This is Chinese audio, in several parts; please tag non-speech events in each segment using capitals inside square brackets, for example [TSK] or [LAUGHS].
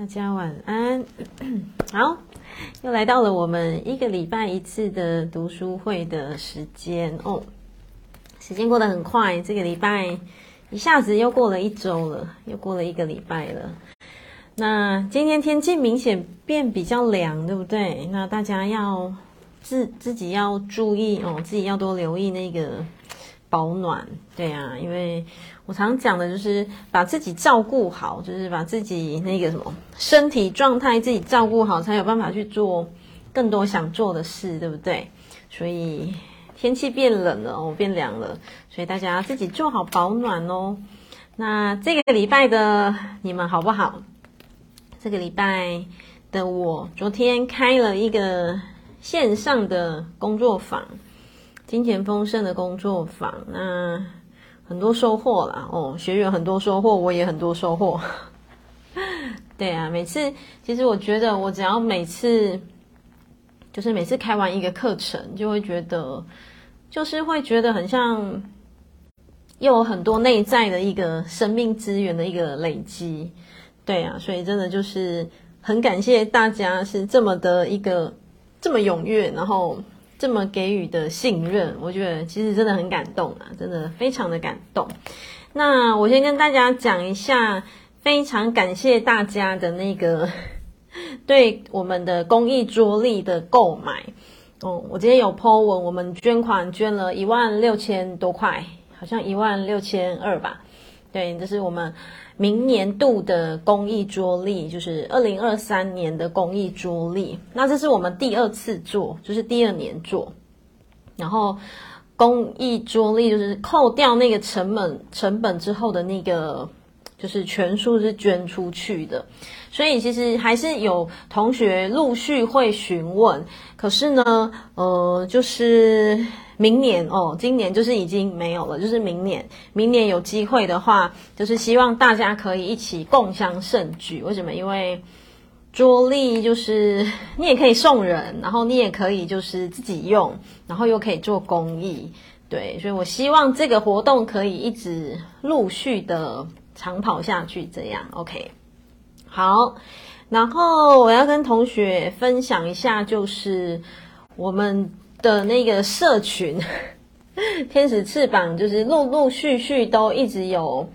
大家晚安。[CLEARS THROAT] 好，又来到了我们一个礼拜一次的读书会的时间哦。时间过得很快，这个礼拜一下子又过了一周了，又过了一个礼拜了。那今天天气明显变比较凉，对不对？那大家要自自己要注意哦，自己要多留意那个保暖。对啊，因为。我常讲的就是把自己照顾好，就是把自己那个什么身体状态自己照顾好，才有办法去做更多想做的事，对不对？所以天气变冷了我，变凉了，所以大家自己做好保暖哦。那这个礼拜的你们好不好？这个礼拜的我昨天开了一个线上的工作坊，金钱丰盛的工作坊，那。很多收获啦，哦，学员很多收获，我也很多收获。[LAUGHS] 对啊，每次其实我觉得，我只要每次就是每次开完一个课程，就会觉得就是会觉得很像又有很多内在的一个生命资源的一个累积。对啊，所以真的就是很感谢大家是这么的一个这么踊跃，然后。这么给予的信任，我觉得其实真的很感动啊，真的非常的感动。那我先跟大家讲一下，非常感谢大家的那个 [LAUGHS] 对我们的公益桌历的购买。哦，我今天有 po 文，我们捐款捐了一万六千多块，好像一万六千二吧。对，这是我们。明年度的公益桌历就是二零二三年的公益桌历，那这是我们第二次做，就是第二年做。然后公益桌历就是扣掉那个成本成本之后的那个，就是全数是捐出去的。所以其实还是有同学陆续会询问，可是呢，呃，就是。明年哦，今年就是已经没有了，就是明年，明年有机会的话，就是希望大家可以一起共襄盛举。为什么？因为桌历就是 [LAUGHS] 你也可以送人，然后你也可以就是自己用，然后又可以做公益，对，所以我希望这个活动可以一直陆续的长跑下去，这样 OK。好，然后我要跟同学分享一下，就是我们。的那个社群，天使翅膀就是陆陆续续都一直有，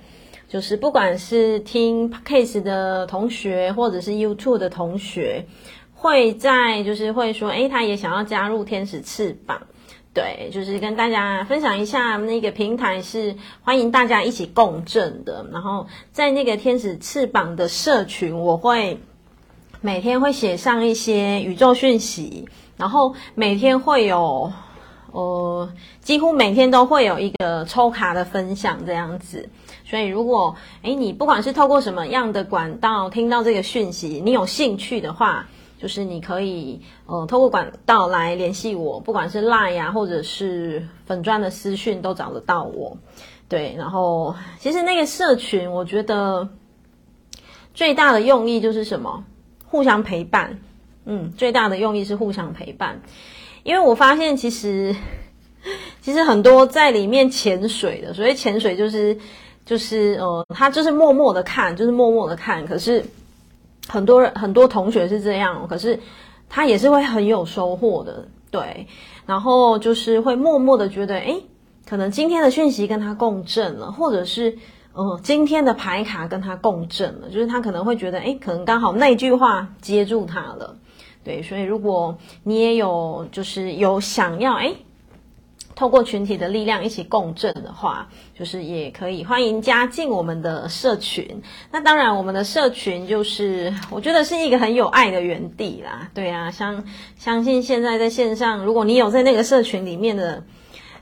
就是不管是听 case 的同学，或者是 YouTube 的同学，会在就是会说，诶，他也想要加入天使翅膀，对，就是跟大家分享一下那个平台是欢迎大家一起共振的。然后在那个天使翅膀的社群，我会每天会写上一些宇宙讯息。然后每天会有，呃，几乎每天都会有一个抽卡的分享这样子。所以如果诶你不管是透过什么样的管道听到这个讯息，你有兴趣的话，就是你可以呃透过管道来联系我，不管是 Line 啊，或者是粉钻的私讯都找得到我。对，然后其实那个社群，我觉得最大的用意就是什么？互相陪伴。嗯，最大的用意是互相陪伴，因为我发现其实 [LAUGHS] 其实很多在里面潜水的，所谓潜水就是就是呃，他就是默默的看，就是默默的看。可是很多人很多同学是这样，可是他也是会很有收获的，对。然后就是会默默的觉得，诶，可能今天的讯息跟他共振了，或者是呃，今天的牌卡跟他共振了，就是他可能会觉得，诶，可能刚好那句话接住他了。对，所以如果你也有就是有想要诶，透过群体的力量一起共振的话，就是也可以欢迎加进我们的社群。那当然，我们的社群就是我觉得是一个很有爱的园地啦。对啊，相相信现在在线上，如果你有在那个社群里面的，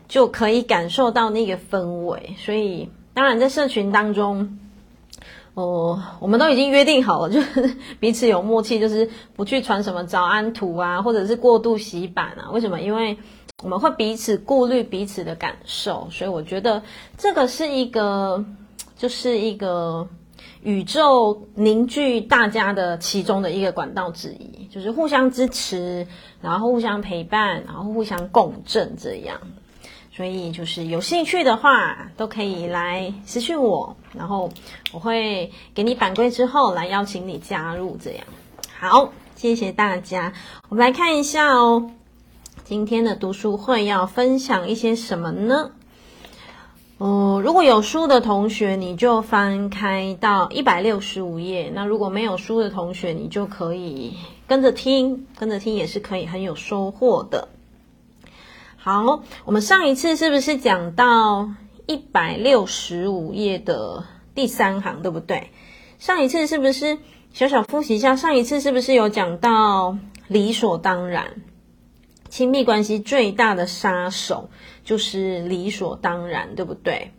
就可以感受到那个氛围。所以，当然在社群当中。哦，我们都已经约定好了，[LAUGHS] 就是彼此有默契，就是不去传什么早安图啊，或者是过度洗版啊。为什么？因为我们会彼此顾虑彼此的感受，所以我觉得这个是一个，就是一个宇宙凝聚大家的其中的一个管道之一，就是互相支持，然后互相陪伴，然后互相共振这样。所以就是有兴趣的话，都可以来私讯我，然后我会给你反馈之后来邀请你加入。这样好，谢谢大家。我们来看一下哦，今天的读书会要分享一些什么呢？哦，如果有书的同学，你就翻开到一百六十五页。那如果没有书的同学，你就可以跟着听，跟着听也是可以很有收获的。好，我们上一次是不是讲到一百六十五页的第三行，对不对？上一次是不是小小复习一下？上一次是不是有讲到理所当然？亲密关系最大的杀手就是理所当然，对不对？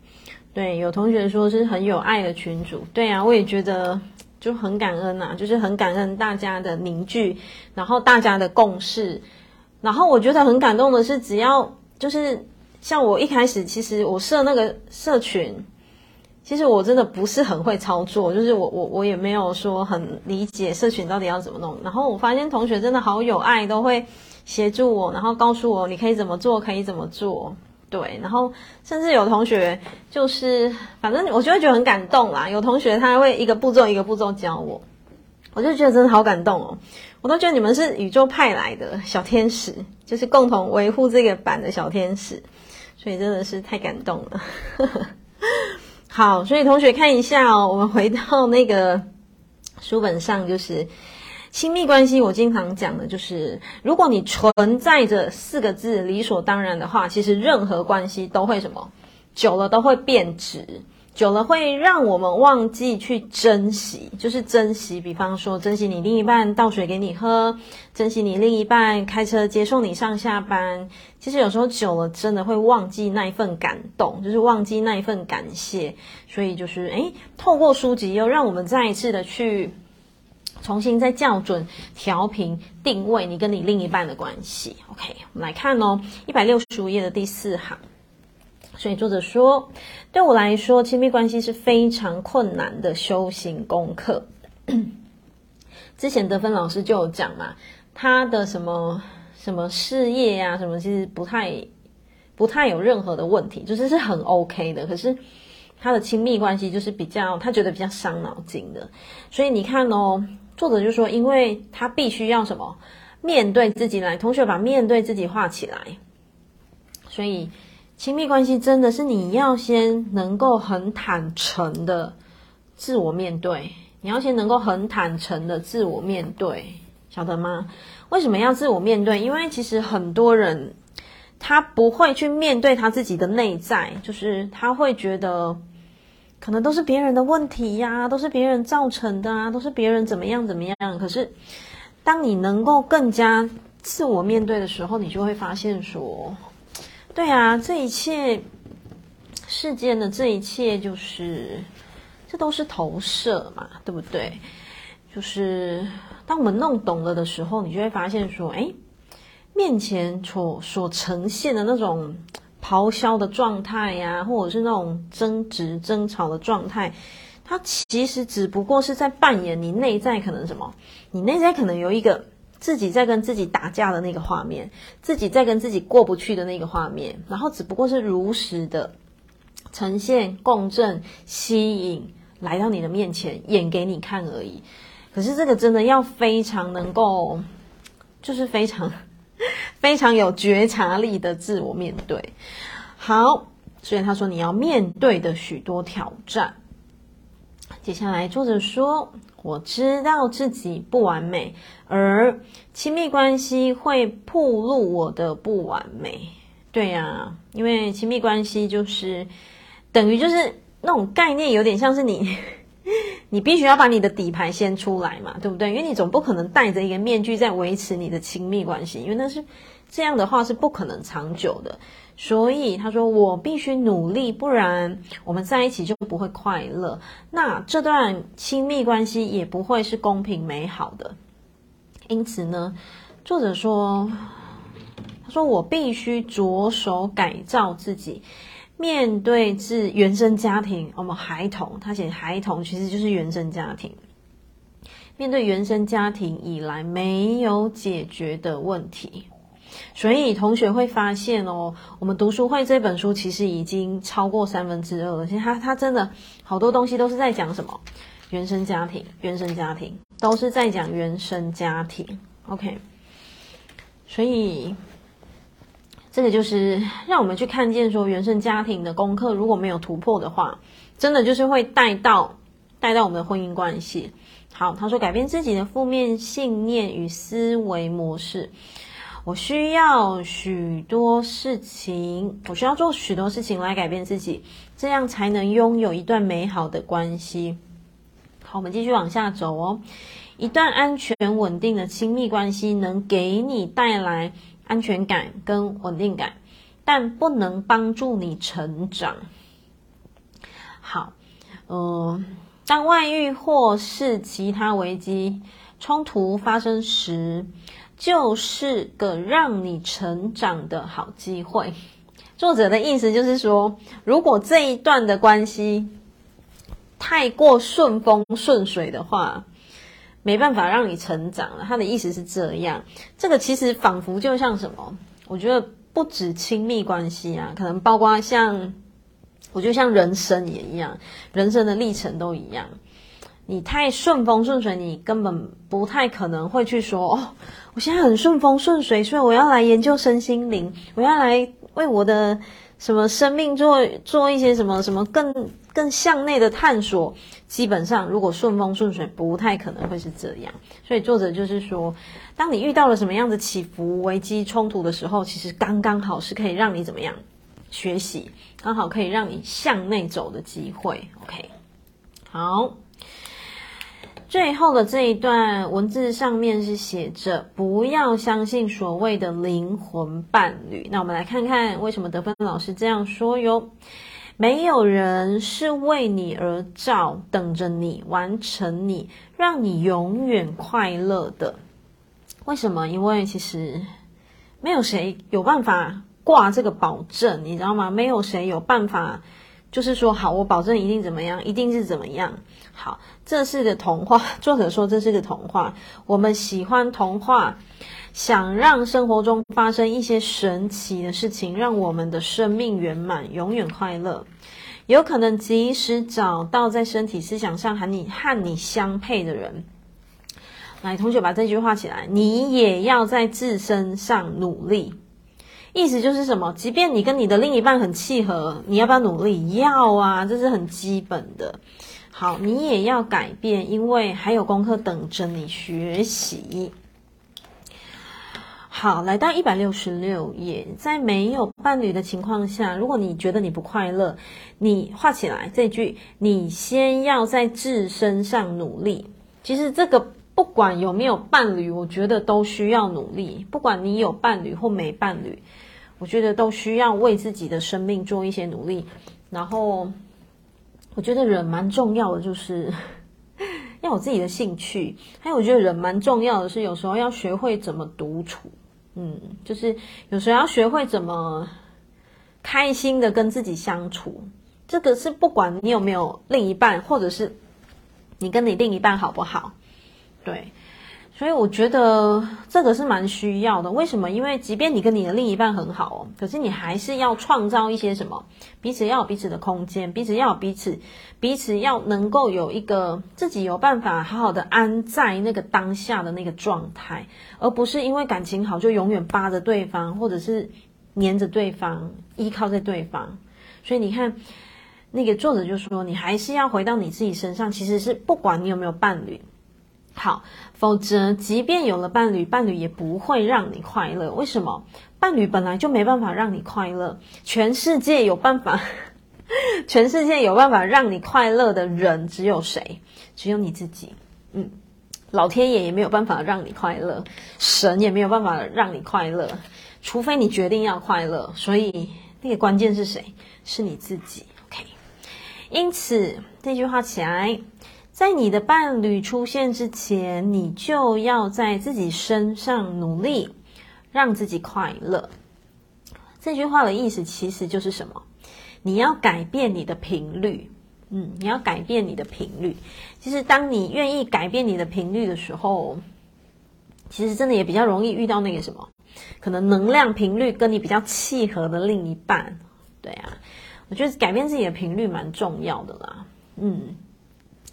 对，有同学说是很有爱的群主，对啊，我也觉得就很感恩呐、啊，就是很感恩大家的凝聚，然后大家的共识，然后我觉得很感动的是，只要就是像我一开始，其实我设那个社群，其实我真的不是很会操作，就是我我我也没有说很理解社群到底要怎么弄，然后我发现同学真的好有爱，都会。协助我，然后告诉我你可以怎么做，可以怎么做，对，然后甚至有同学就是，反正我就会觉得很感动啦。有同学他会一个步骤一个步骤教我，我就觉得真的好感动哦。我都觉得你们是宇宙派来的小天使，就是共同维护这个版的小天使，所以真的是太感动了。好，所以同学看一下哦，我们回到那个书本上，就是。亲密关系，我经常讲的就是，如果你存在着四个字理所当然的话，其实任何关系都会什么，久了都会变质，久了会让我们忘记去珍惜，就是珍惜，比方说珍惜你另一半倒水给你喝，珍惜你另一半开车接送你上下班。其实有时候久了，真的会忘记那一份感动，就是忘记那一份感谢。所以就是，诶，透过书籍又让我们再一次的去。重新再校准、调频、定位你跟你另一半的关系。OK，我们来看哦，一百六十五页的第四行。所以作者说，对我来说，亲密关系是非常困难的修行功课。[CLEARS THROAT] 之前德芬老师就有讲嘛，他的什么什么事业呀、什么其实不太不太有任何的问题，就是是很 OK 的。可是他的亲密关系就是比较，他觉得比较伤脑筋的。所以你看哦。作者就说，因为他必须要什么面对自己来，同学把面对自己画起来。所以，亲密关系真的是你要先能够很坦诚的自我面对，你要先能够很坦诚的自我面对，晓得吗？为什么要自我面对？因为其实很多人他不会去面对他自己的内在，就是他会觉得。可能都是别人的问题呀，都是别人造成的啊，都是别人怎么样怎么样。可是，当你能够更加自我面对的时候，你就会发现说，对啊，这一切世间的这一切，就是这都是投射嘛，对不对？就是当我们弄懂了的时候，你就会发现说，诶，面前所所呈现的那种。咆哮的状态呀，或者是那种争执、争吵的状态，它其实只不过是在扮演你内在可能什么？你内在可能有一个自己在跟自己打架的那个画面，自己在跟自己过不去的那个画面，然后只不过是如实的呈现、共振、吸引来到你的面前演给你看而已。可是这个真的要非常能够，就是非常。非常有觉察力的自我面对，好，所以他说你要面对的许多挑战。接下来作者说，我知道自己不完美，而亲密关系会暴露我的不完美。对呀，因为亲密关系就是等于就是那种概念，有点像是你。[LAUGHS] 你必须要把你的底牌先出来嘛，对不对？因为你总不可能戴着一个面具在维持你的亲密关系，因为那是这样的话是不可能长久的。所以他说我必须努力，不然我们在一起就不会快乐，那这段亲密关系也不会是公平美好的。因此呢，作者说，他说我必须着手改造自己。面对自原生家庭，我们孩童，他写孩童其实就是原生家庭。面对原生家庭以来没有解决的问题，所以同学会发现哦，我们读书会这本书其实已经超过三分之二了。其实它它真的好多东西都是在讲什么？原生家庭，原生家庭都是在讲原生家庭。OK，所以这个就是让我们去看见说，原生家庭的功课如果没有突破的话，真的就是会带到带到我们的婚姻关系。好，他说改变自己的负面信念与思维模式。我需要许多事情，我需要做许多事情来改变自己，这样才能拥有一段美好的关系。好，我们继续往下走哦。一段安全稳定的亲密关系能给你带来安全感跟稳定感，但不能帮助你成长。好，嗯、呃。当外遇或是其他危机冲突发生时，就是个让你成长的好机会。作者的意思就是说，如果这一段的关系太过顺风顺水的话，没办法让你成长了。他的意思是这样。这个其实仿佛就像什么？我觉得不止亲密关系啊，可能包括像。我觉得像人生也一样，人生的历程都一样。你太顺风顺水，你根本不太可能会去说：“哦，我现在很顺风顺水，所以我要来研究身心灵，我要来为我的什么生命做做一些什么什么更更向内的探索。”基本上，如果顺风顺水，不太可能会是这样。所以作者就是说，当你遇到了什么样的起伏、危机、冲突的时候，其实刚刚好是可以让你怎么样？学习刚好可以让你向内走的机会，OK。好，最后的这一段文字上面是写着“不要相信所谓的灵魂伴侣”。那我们来看看为什么德芬老师这样说哟。没有人是为你而造，等着你完成你，让你永远快乐的。为什么？因为其实没有谁有办法。挂这个保证，你知道吗？没有谁有办法，就是说好，我保证一定怎么样，一定是怎么样。好，这是个童话。[LAUGHS] 作者说这是个童话。我们喜欢童话，想让生活中发生一些神奇的事情，让我们的生命圆满，永远快乐。有可能及时找到在身体、思想上和你和你相配的人。来，同学把这句话起来，你也要在自身上努力。意思就是什么？即便你跟你的另一半很契合，你要不要努力？要啊，这是很基本的。好，你也要改变，因为还有功课等着你学习。好，来到一百六十六页，在没有伴侣的情况下，如果你觉得你不快乐，你画起来这句：你先要在自身上努力。其实这个不管有没有伴侣，我觉得都需要努力。不管你有伴侣或没伴侣。我觉得都需要为自己的生命做一些努力，然后我觉得人蛮重要的，就是 [LAUGHS] 要有自己的兴趣。还有，我觉得人蛮重要的是，有时候要学会怎么独处，嗯，就是有时候要学会怎么开心的跟自己相处。这个是不管你有没有另一半，或者是你跟你另一半好不好，对。所以我觉得这个是蛮需要的。为什么？因为即便你跟你的另一半很好哦，可是你还是要创造一些什么？彼此要有彼此的空间，彼此要有彼此，彼此要能够有一个自己有办法好好的安在那个当下的那个状态，而不是因为感情好就永远扒着对方，或者是黏着对方，依靠在对方。所以你看，那个作者就说，你还是要回到你自己身上。其实是不管你有没有伴侣。好，否则即便有了伴侣，伴侣也不会让你快乐。为什么？伴侣本来就没办法让你快乐。全世界有办法，[LAUGHS] 全世界有办法让你快乐的人只有谁？只有你自己。嗯，老天爷也没有办法让你快乐，神也没有办法让你快乐，除非你决定要快乐。所以那个关键是谁？是你自己。OK。因此这句话起来。在你的伴侣出现之前，你就要在自己身上努力，让自己快乐。这句话的意思其实就是什么？你要改变你的频率，嗯，你要改变你的频率。其实，当你愿意改变你的频率的时候，其实真的也比较容易遇到那个什么可能能量频率跟你比较契合的另一半。对啊，我觉得改变自己的频率蛮重要的啦。嗯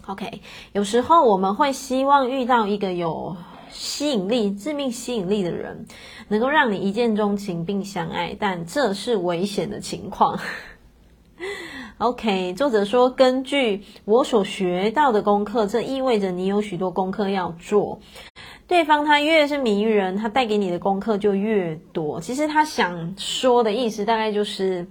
，OK，有时候我们会希望遇到一个有吸引力、致命吸引力的人，能够让你一见钟情并相爱，但这是危险的情况。[LAUGHS] OK，作者说，根据我所学到的功课，这意味着你有许多功课要做。对方他越是迷人，他带给你的功课就越多。其实他想说的意思大概就是。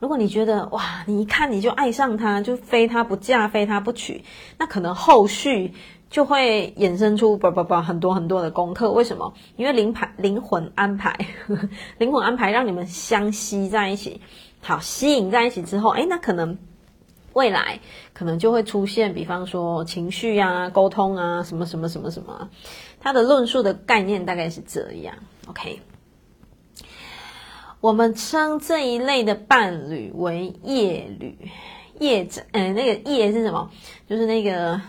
如果你觉得哇，你一看你就爱上他，就非他不嫁，非他不娶，那可能后续就会衍生出不不不很多很多的功课。为什么？因为灵牌灵魂安排，[LAUGHS] 灵魂安排让你们相吸在一起，好吸引在一起之后，诶，那可能未来可能就会出现，比方说情绪啊、沟通啊，什么什么什么什么，他的论述的概念大概是这样。OK。我们称这一类的伴侣为业侣，业者，嗯，那个业是什么？就是那个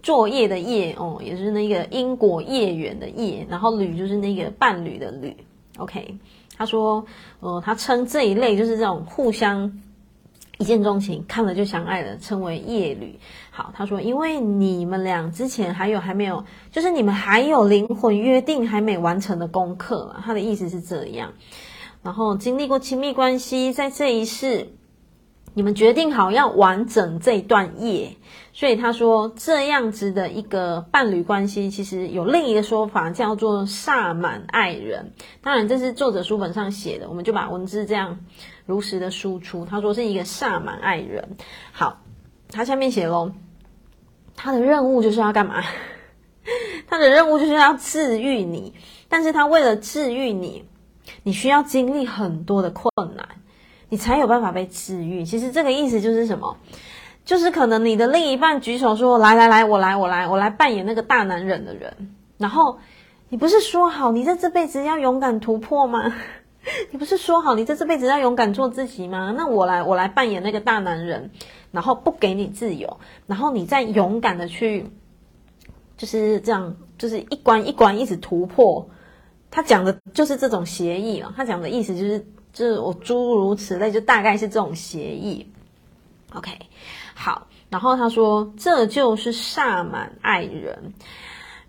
作业的业哦，也是那个因果业缘的业，然后侣就是那个伴侣的侣。OK，他说，呃，他称这一类就是这种互相一见钟情，看了就相爱的，称为业侣。好，他说，因为你们俩之前还有还没有，就是你们还有灵魂约定还没完成的功课啊，他的意思是这样。然后经历过亲密关系，在这一世，你们决定好要完整这段业，所以他说这样子的一个伴侣关系，其实有另一个说法叫做萨满爱人。当然，这是作者书本上写的，我们就把文字这样如实的输出。他说是一个萨满爱人。好，他下面写喽，他的任务就是要干嘛？[LAUGHS] 他的任务就是要治愈你，但是他为了治愈你。你需要经历很多的困难，你才有办法被治愈。其实这个意思就是什么？就是可能你的另一半举手说：“来来来，我来我来我来扮演那个大男人的人。”然后你不是说好你在这辈子要勇敢突破吗？[LAUGHS] 你不是说好你在这辈子要勇敢做自己吗？那我来我来扮演那个大男人，然后不给你自由，然后你再勇敢的去，就是这样，就是一关一关一直突破。他讲的就是这种协议啊，他讲的意思就是，就是我诸如此类，就大概是这种协议。OK，好，然后他说，这就是萨满爱人，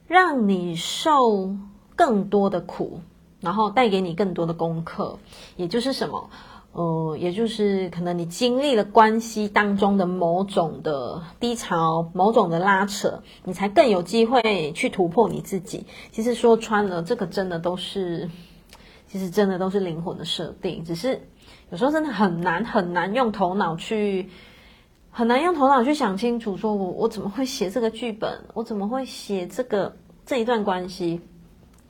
让你受更多的苦，然后带给你更多的功课，也就是什么？呃，也就是可能你经历了关系当中的某种的低潮，某种的拉扯，你才更有机会去突破你自己。其实说穿了，这个真的都是，其实真的都是灵魂的设定。只是有时候真的很难很难用头脑去，很难用头脑去想清楚，说我我怎么会写这个剧本，我怎么会写这个这一段关系。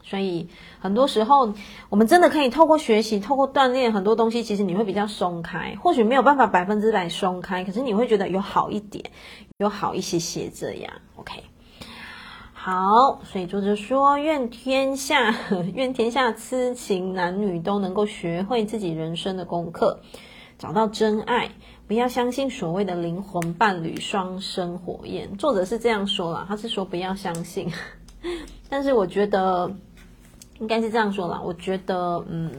所以很多时候，我们真的可以透过学习、透过锻炼很多东西，其实你会比较松开。或许没有办法百分之百松开，可是你会觉得有好一点，有好一些些这样。OK，好，所以作者说：愿天下，愿天下痴情男女都能够学会自己人生的功课，找到真爱，不要相信所谓的灵魂伴侣、双生火焰。作者是这样说啦，他是说不要相信，[LAUGHS] 但是我觉得。应该是这样说啦，我觉得，嗯，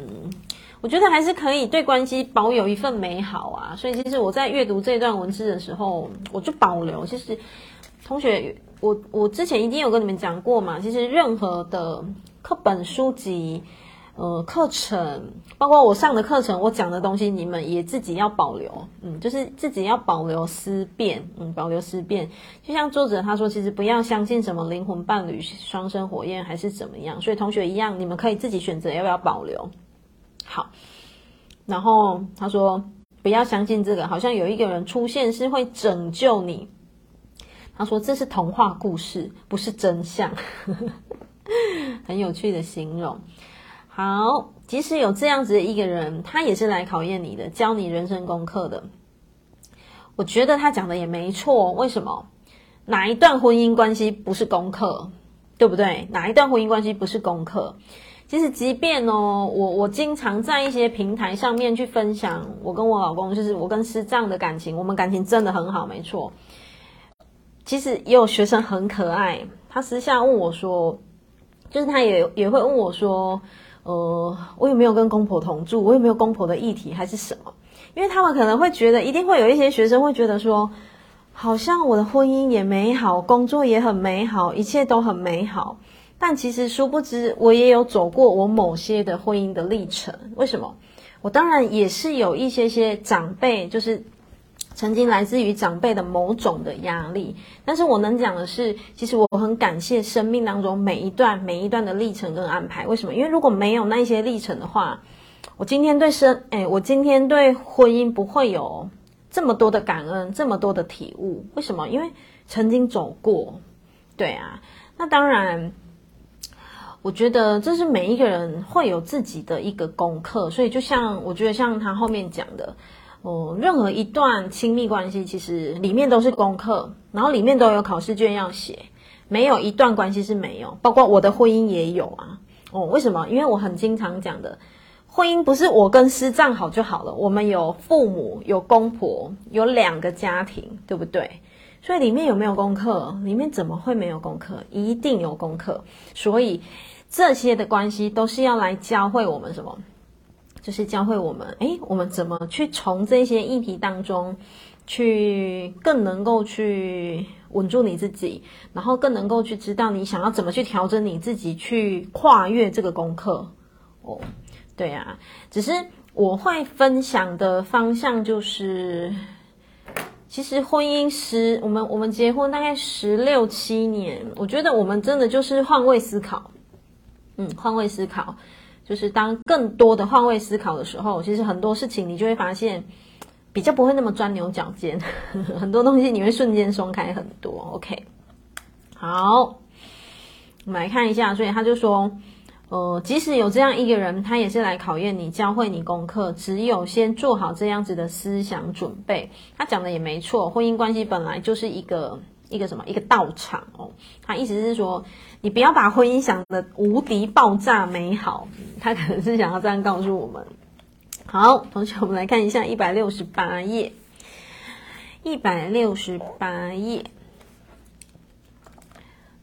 我觉得还是可以对关系保有一份美好啊。所以其实我在阅读这段文字的时候，我就保留。其实，同学，我我之前一定有跟你们讲过嘛。其实任何的课本书籍。呃，课程包括我上的课程，我讲的东西，你们也自己要保留，嗯，就是自己要保留思辨，嗯，保留思辨。就像作者他说，其实不要相信什么灵魂伴侣、双生火焰还是怎么样。所以同学一样，你们可以自己选择要不要保留。好，然后他说不要相信这个，好像有一个人出现是会拯救你。他说这是童话故事，不是真相，[LAUGHS] 很有趣的形容。好，即使有这样子的一个人，他也是来考验你的，教你人生功课的。我觉得他讲的也没错。为什么？哪一段婚姻关系不是功课？对不对？哪一段婚姻关系不是功课？其实，即便哦，我我经常在一些平台上面去分享我跟我老公，就是我跟师丈的感情，我们感情真的很好，没错。其实也有学生很可爱，他私下问我说。就是他也也会问我说，呃，我有没有跟公婆同住？我有没有公婆的议题还是什么？因为他们可能会觉得，一定会有一些学生会觉得说，好像我的婚姻也美好，工作也很美好，一切都很美好。但其实殊不知，我也有走过我某些的婚姻的历程。为什么？我当然也是有一些些长辈，就是。曾经来自于长辈的某种的压力，但是我能讲的是，其实我很感谢生命当中每一段每一段的历程跟安排。为什么？因为如果没有那些历程的话，我今天对生，哎，我今天对婚姻不会有这么多的感恩，这么多的体悟。为什么？因为曾经走过。对啊，那当然，我觉得这是每一个人会有自己的一个功课。所以，就像我觉得像他后面讲的。哦，任何一段亲密关系，其实里面都是功课，然后里面都有考试卷要写，没有一段关系是没有，包括我的婚姻也有啊。哦，为什么？因为我很经常讲的，婚姻不是我跟师丈好就好了，我们有父母，有公婆，有两个家庭，对不对？所以里面有没有功课？里面怎么会没有功课？一定有功课。所以这些的关系都是要来教会我们什么？就是教会我们，诶，我们怎么去从这些议题当中，去更能够去稳住你自己，然后更能够去知道你想要怎么去调整你自己，去跨越这个功课。哦，对啊，只是我会分享的方向就是，其实婚姻十，我们我们结婚大概十六七年，我觉得我们真的就是换位思考，嗯，换位思考。就是当更多的换位思考的时候，其实很多事情你就会发现，比较不会那么钻牛角尖，[LAUGHS] 很多东西你会瞬间松开很多。OK，好，我们来看一下，所以他就说，呃，即使有这样一个人，他也是来考验你、教会你功课，只有先做好这样子的思想准备。他讲的也没错，婚姻关系本来就是一个。一个什么？一个道场哦。他意思是说，你不要把婚姻想的无敌爆炸美好。他可能是想要这样告诉我们。好，同学，我们来看一下一百六十八页。一百六十八页。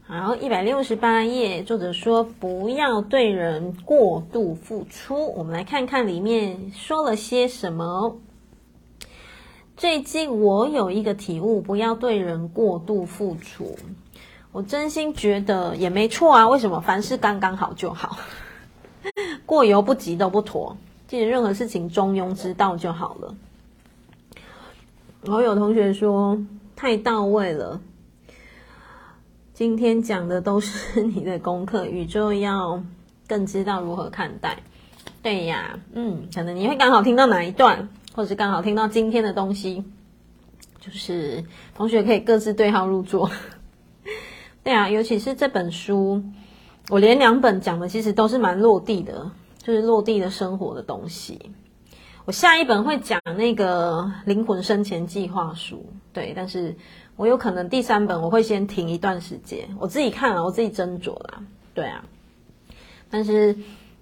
好，一百六十八页，作者说不要对人过度付出。我们来看看里面说了些什么。最近我有一个体悟，不要对人过度付出。我真心觉得也没错啊。为什么？凡事刚刚好就好，[LAUGHS] 过犹不及都不妥。记得任何事情中庸之道就好了。然后有同学说太到位了，今天讲的都是你的功课，宇宙要更知道如何看待。对呀，嗯，可能你会刚好听到哪一段。或者是刚好听到今天的东西，就是同学可以各自对号入座。[LAUGHS] 对啊，尤其是这本书，我连两本讲的其实都是蛮落地的，就是落地的生活的东西。我下一本会讲那个灵魂生前计划书，对，但是我有可能第三本我会先停一段时间，我自己看了，我自己斟酌啦。对啊，但是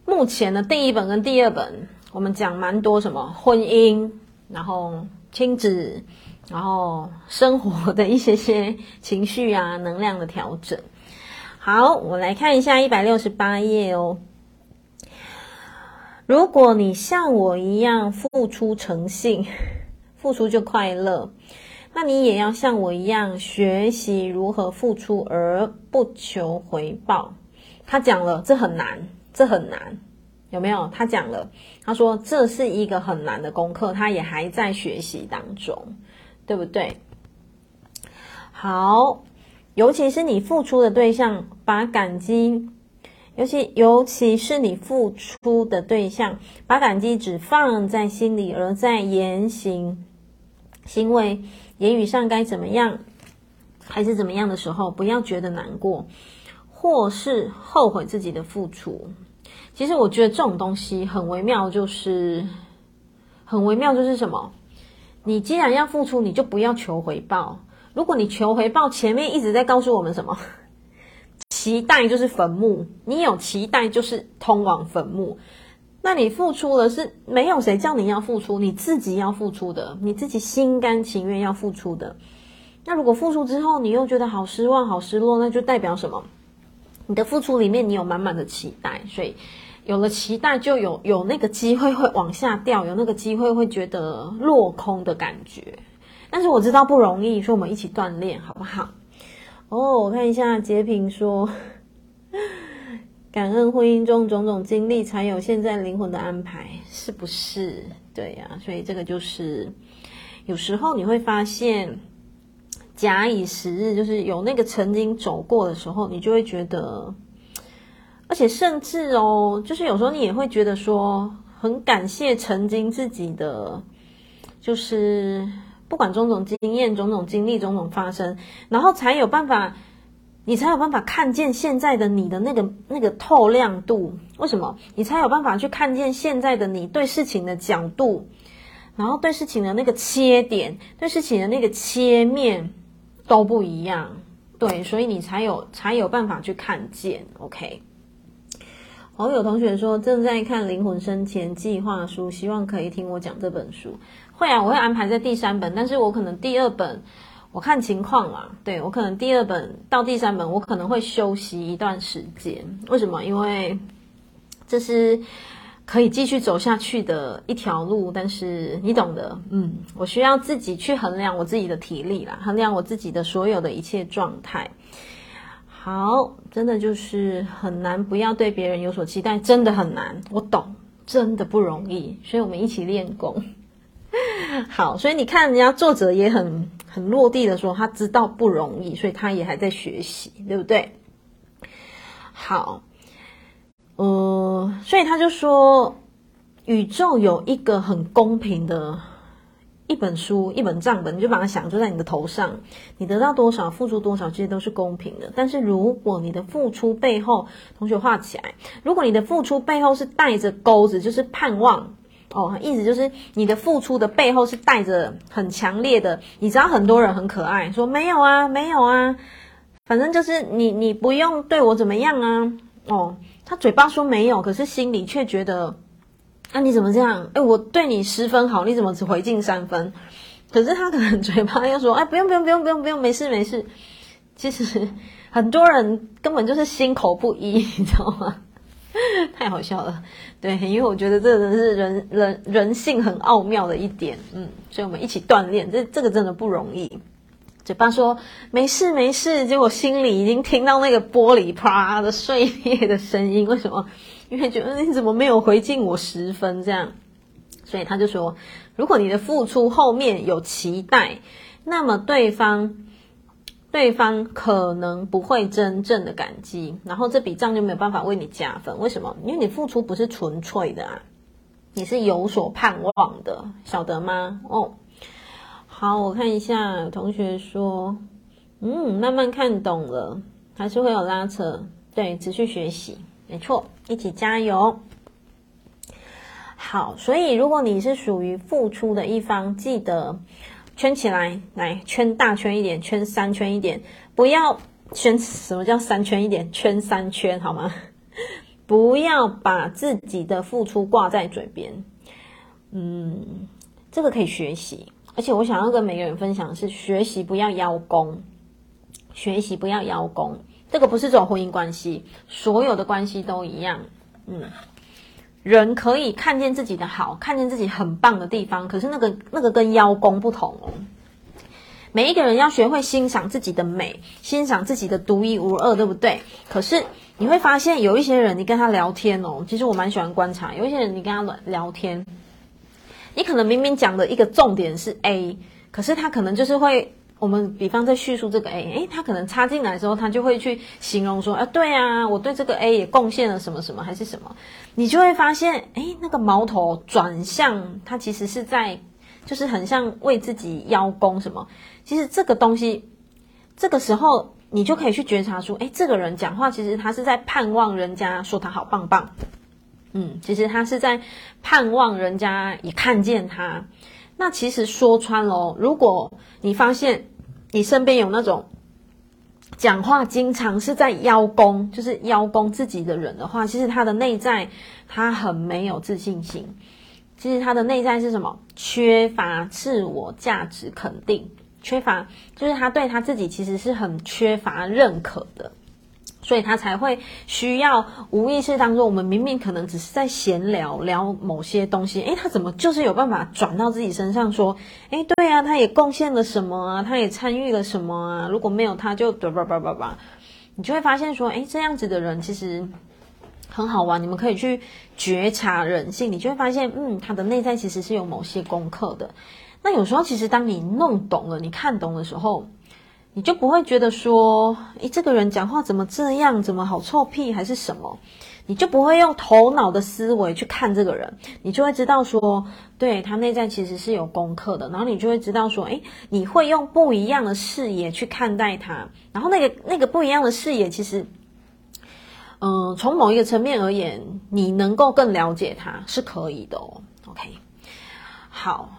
目前的第一本跟第二本。我们讲蛮多什么婚姻，然后亲子，然后生活的一些些情绪啊，能量的调整。好，我来看一下一百六十八页哦。如果你像我一样付出诚信，[LAUGHS] 付出就快乐，那你也要像我一样学习如何付出而不求回报。他讲了，这很难，这很难。有没有？他讲了，他说这是一个很难的功课，他也还在学习当中，对不对？好，尤其是你付出的对象，把感激，尤其尤其是你付出的对象，把感激只放在心里，而在言行、行为、言语上该怎么样，还是怎么样的时候，不要觉得难过，或是后悔自己的付出。其实我觉得这种东西很微妙，就是很微妙，就是什么？你既然要付出，你就不要求回报。如果你求回报，前面一直在告诉我们什么？期待就是坟墓，你有期待就是通往坟墓。那你付出了，是没有谁叫你要付出，你自己要付出的，你自己心甘情愿要付出的。那如果付出之后，你又觉得好失望、好失落，那就代表什么？你的付出里面你有满满的期待，所以有了期待就有有那个机会会往下掉，有那个机会会觉得落空的感觉。但是我知道不容易，所以我们一起锻炼，好不好？[LAUGHS] 哦，我看一下截屏说，[LAUGHS] 感恩婚姻中种种经历，才有现在灵魂的安排，是不是？对呀、所以这个就是有时候你会发现。假以时日，就是有那个曾经走过的时候，你就会觉得，而且甚至哦，就是有时候你也会觉得说，很感谢曾经自己的，就是不管种种经验、种种经历、种种发生，然后才有办法，你才有办法看见现在的你的那个那个透亮度。为什么？你才有办法去看见现在的你对事情的角度，然后对事情的那个切点，对事情的那个切面。都不一样，对，所以你才有才有办法去看见。OK，好，有同学说正在看《灵魂生前计划书》，希望可以听我讲这本书。会啊，我会安排在第三本，但是我可能第二本我看情况啦。对，我可能第二本到第三本，我可能会休息一段时间。为什么？因为这是。可以继续走下去的一条路，但是你懂得，嗯，我需要自己去衡量我自己的体力啦，衡量我自己的所有的一切状态。好，真的就是很难，不要对别人有所期待，真的很难，我懂，真的不容易，所以我们一起练功。[LAUGHS] 好，所以你看，人家作者也很很落地的说，他知道不容易，所以他也还在学习，对不对？好。呃，所以他就说，宇宙有一个很公平的一本书，一本账本，你就把它想就在你的头上，你得到多少，付出多少，这些都是公平的。但是如果你的付出背后，同学画起来，如果你的付出背后是带着钩子，就是盼望哦，意思就是你的付出的背后是带着很强烈的，你知道很多人很可爱，说没有啊，没有啊，反正就是你你不用对我怎么样啊，哦。他嘴巴说没有，可是心里却觉得，啊，你怎么这样？诶，我对你十分好，你怎么只回敬三分？可是他可能嘴巴又说，哎，不用不用不用不用不用，没事没事。其实很多人根本就是心口不一，你知道吗？[LAUGHS] 太好笑了，对，因为我觉得这个是人人人性很奥妙的一点，嗯，所以我们一起锻炼，这这个真的不容易。嘴巴说没事没事，结果心里已经听到那个玻璃啪的碎裂的声音。为什么？因为觉得你怎么没有回敬我十分这样？所以他就说，如果你的付出后面有期待，那么对方对方可能不会真正的感激，然后这笔账就没有办法为你加分。为什么？因为你付出不是纯粹的啊，你是有所盼望的，晓得吗？哦。好，我看一下，有同学说，嗯，慢慢看懂了，还是会有拉扯，对，持续学习，没错，一起加油。好，所以如果你是属于付出的一方，记得圈起来，来圈大圈一点，圈三圈一点，不要圈，什么叫三圈一点？圈三圈好吗？[LAUGHS] 不要把自己的付出挂在嘴边，嗯，这个可以学习。而且我想要跟每个人分享的是，学习不要邀功，学习不要邀功。这个不是这种婚姻关系，所有的关系都一样。嗯，人可以看见自己的好，看见自己很棒的地方，可是那个那个跟邀功不同哦。每一个人要学会欣赏自己的美，欣赏自己的独一无二，对不对？可是你会发现，有一些人，你跟他聊天哦，其实我蛮喜欢观察，有一些人，你跟他聊天。你可能明明讲的一个重点是 A，可是他可能就是会，我们比方在叙述这个 A，诶，他可能插进来之后，他就会去形容说，啊，对啊，我对这个 A 也贡献了什么什么，还是什么，你就会发现，诶，那个矛头转向他，其实是在，就是很像为自己邀功什么。其实这个东西，这个时候你就可以去觉察出，诶，这个人讲话其实他是在盼望人家说他好棒棒。嗯，其实他是在盼望人家也看见他。那其实说穿了，如果你发现你身边有那种讲话经常是在邀功，就是邀功自己的人的话，其实他的内在他很没有自信心。其实他的内在是什么？缺乏自我价值肯定，缺乏就是他对他自己其实是很缺乏认可的。所以他才会需要无意识当中，我们明明可能只是在闲聊聊某些东西，诶，他怎么就是有办法转到自己身上说，诶，对啊，他也贡献了什么啊，他也参与了什么啊，如果没有他就叭叭叭叭叭，你就会发现说，诶，这样子的人其实很好玩，你们可以去觉察人性，你就会发现，嗯，他的内在其实是有某些功课的。那有时候其实当你弄懂了，你看懂的时候。你就不会觉得说，诶，这个人讲话怎么这样，怎么好臭屁，还是什么？你就不会用头脑的思维去看这个人，你就会知道说，对，他内在其实是有功课的，然后你就会知道说，诶，你会用不一样的视野去看待他，然后那个那个不一样的视野，其实，嗯、从某一个层面而言，你能够更了解他是可以的哦。OK，好。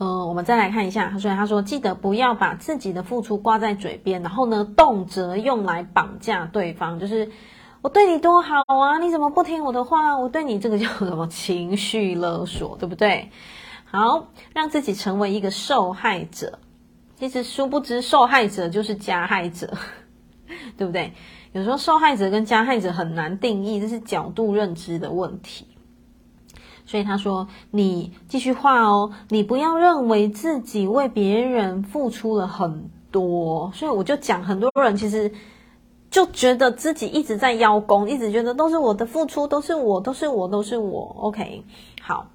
呃，我们再来看一下，所以他说，记得不要把自己的付出挂在嘴边，然后呢，动辄用来绑架对方，就是我对你多好啊，你怎么不听我的话？我对你这个叫什么情绪勒索，对不对？好，让自己成为一个受害者，其实殊不知受害者就是加害者，[LAUGHS] 对不对？有时候受害者跟加害者很难定义，这是角度认知的问题。所以他说：“你继续画哦，你不要认为自己为别人付出了很多。”所以我就讲，很多人其实就觉得自己一直在邀功，一直觉得都是我的付出，都是我，都是我，都是我。OK，好，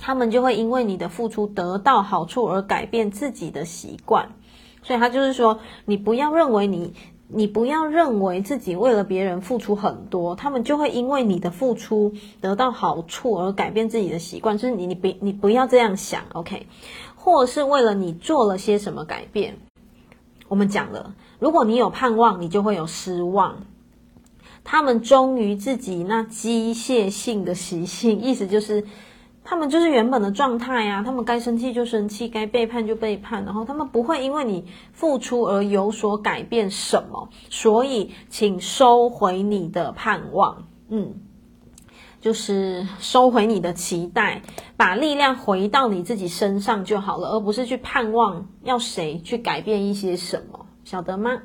他们就会因为你的付出得到好处而改变自己的习惯。所以他就是说，你不要认为你。你不要认为自己为了别人付出很多，他们就会因为你的付出得到好处而改变自己的习惯。就是你，你不，你不要这样想，OK？或是为了你做了些什么改变？我们讲了，如果你有盼望，你就会有失望。他们忠于自己那机械性的习性，意思就是。他们就是原本的状态呀，他们该生气就生气，该背叛就背叛，然后他们不会因为你付出而有所改变什么，所以请收回你的盼望，嗯，就是收回你的期待，把力量回到你自己身上就好了，而不是去盼望要谁去改变一些什么，晓得吗？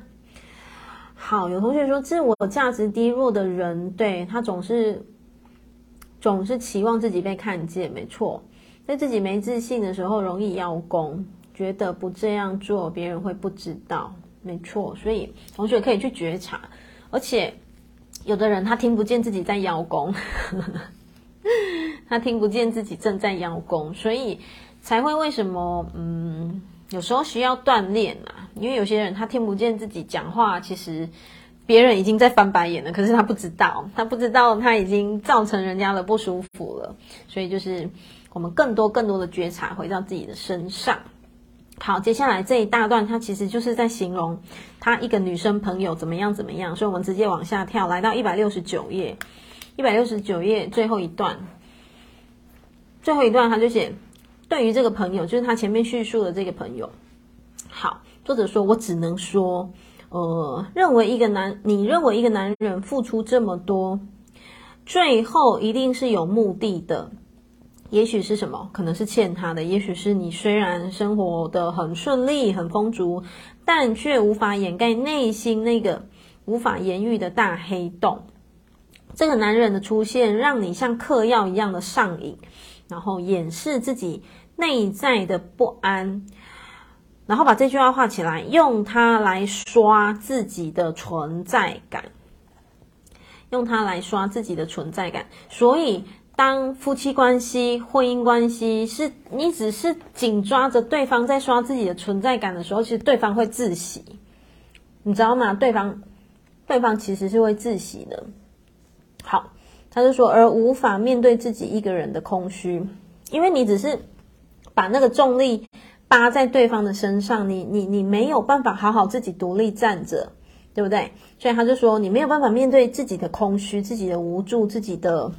好，有同学说自我价值低落的人，对，他总是。总是期望自己被看见，没错，在自己没自信的时候，容易邀功，觉得不这样做别人会不知道，没错。所以同学可以去觉察，而且有的人他听不见自己在邀功，[LAUGHS] 他听不见自己正在邀功，所以才会为什么嗯，有时候需要锻炼啊，因为有些人他听不见自己讲话，其实。别人已经在翻白眼了，可是他不知道，他不知道他已经造成人家的不舒服了。所以就是我们更多更多的觉察回到自己的身上。好，接下来这一大段，他其实就是在形容他一个女生朋友怎么样怎么样。所以我们直接往下跳，来到一百六十九页，一百六十九页最后一段，最后一段他就写，对于这个朋友，就是他前面叙述的这个朋友。好，作者说，我只能说。呃，认为一个男，你认为一个男人付出这么多，最后一定是有目的的。也许是什么？可能是欠他的。也许是你虽然生活得很顺利、很丰足，但却无法掩盖内心那个无法言喻的大黑洞。这个男人的出现，让你像嗑药一样的上瘾，然后掩饰自己内在的不安。然后把这句话画起来，用它来刷自己的存在感，用它来刷自己的存在感。所以，当夫妻关系、婚姻关系是你只是紧抓着对方在刷自己的存在感的时候，其实对方会窒息，你知道吗？对方，对方其实是会窒息的。好，他就说，而无法面对自己一个人的空虚，因为你只是把那个重力。扒在对方的身上，你你你没有办法好好自己独立站着，对不对？所以他就说，你没有办法面对自己的空虚、自己的无助、自己的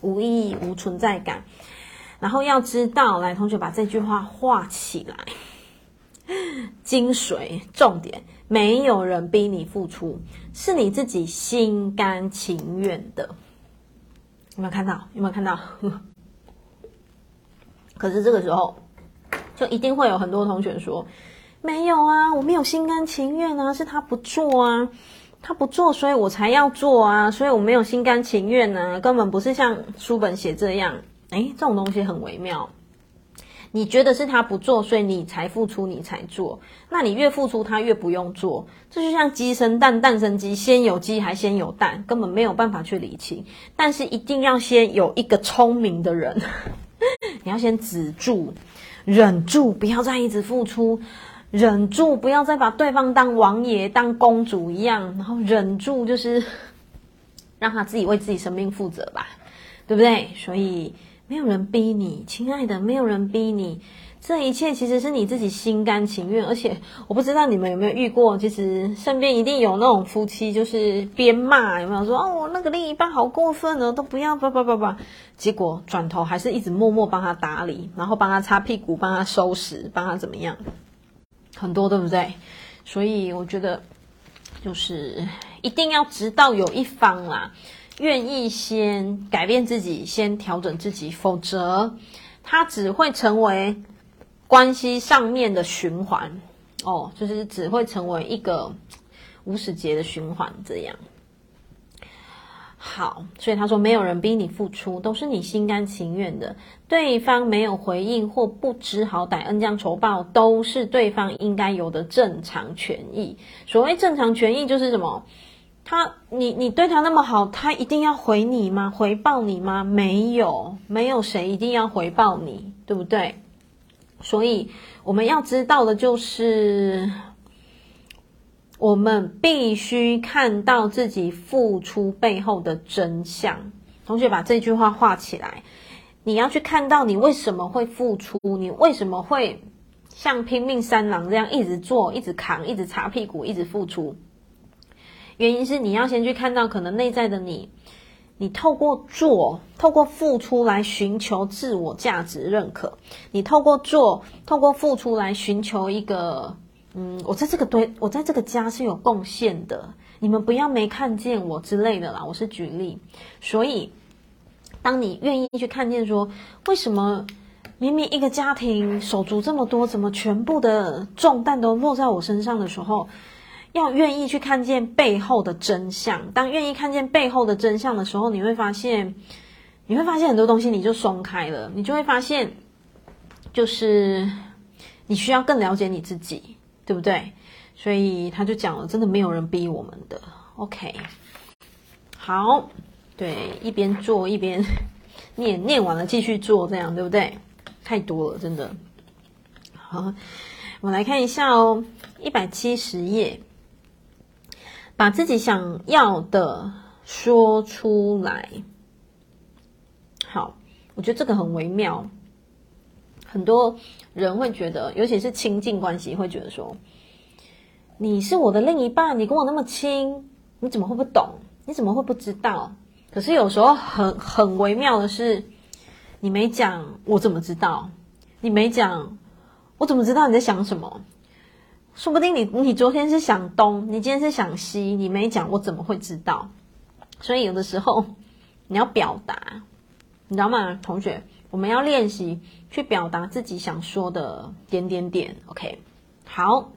无意义、无存在感。然后要知道，来，同学把这句话画起来，精髓重点：没有人逼你付出，是你自己心甘情愿的。有没有看到？有没有看到？[LAUGHS] 可是这个时候。就一定会有很多同学说：“没有啊，我没有心甘情愿啊，是他不做啊，他不做，所以我才要做啊，所以我没有心甘情愿呢、啊，根本不是像书本写这样。诶，这种东西很微妙。你觉得是他不做，所以你才付出，你才做。那你越付出，他越不用做。这就像鸡生蛋，蛋生鸡，先有鸡还先有蛋，根本没有办法去理清。但是一定要先有一个聪明的人，[LAUGHS] 你要先止住，忍住，不要再一直付出，忍住，不要再把对方当王爷、当公主一样，然后忍住，就是 [LAUGHS] 让他自己为自己生命负责吧，对不对？所以。没有人逼你，亲爱的，没有人逼你。这一切其实是你自己心甘情愿。而且我不知道你们有没有遇过，其实身边一定有那种夫妻，就是边骂有没有说哦，那个另一半好过分哦，都不要叭叭叭叭，结果转头还是一直默默帮他打理，然后帮他擦屁股，帮他收拾，帮他怎么样，很多对不对？所以我觉得就是一定要直到有一方啦。愿意先改变自己，先调整自己，否则他只会成为关系上面的循环哦，就是只会成为一个无始劫的循环这样。好，所以他说，没有人逼你付出，都是你心甘情愿的。对方没有回应或不知好歹，恩将仇报，都是对方应该有的正常权益。所谓正常权益，就是什么？他，你你对他那么好，他一定要回你吗？回报你吗？没有，没有谁一定要回报你，对不对？所以我们要知道的就是，我们必须看到自己付出背后的真相。同学把这句话画起来，你要去看到你为什么会付出，你为什么会像拼命三郎这样一直做、一直扛、一直擦屁股、一直付出。原因是你要先去看到可能内在的你，你透过做、透过付出来寻求自我价值认可，你透过做、透过付出来寻求一个，嗯，我在这个堆，我在这个家是有贡献的，你们不要没看见我之类的啦。我是举例，所以当你愿意去看见说，为什么明明一个家庭手足这么多，怎么全部的重担都落在我身上的时候，要愿意去看见背后的真相。当愿意看见背后的真相的时候，你会发现，你会发现很多东西你就松开了。你就会发现，就是你需要更了解你自己，对不对？所以他就讲了，真的没有人逼我们的。OK，好，对，一边做一边念，念完了继续做，这样对不对？太多了，真的。好，我来看一下哦，一百七十页。把自己想要的说出来。好，我觉得这个很微妙。很多人会觉得，尤其是亲近关系，会觉得说：“你是我的另一半，你跟我那么亲，你怎么会不懂？你怎么会不知道？”可是有时候很很微妙的是，你没讲，我怎么知道？你没讲，我怎么知道你在想什么？说不定你你昨天是想东，你今天是想西，你没讲，我怎么会知道？所以有的时候你要表达，你知道吗？同学，我们要练习去表达自己想说的点点点。OK，好，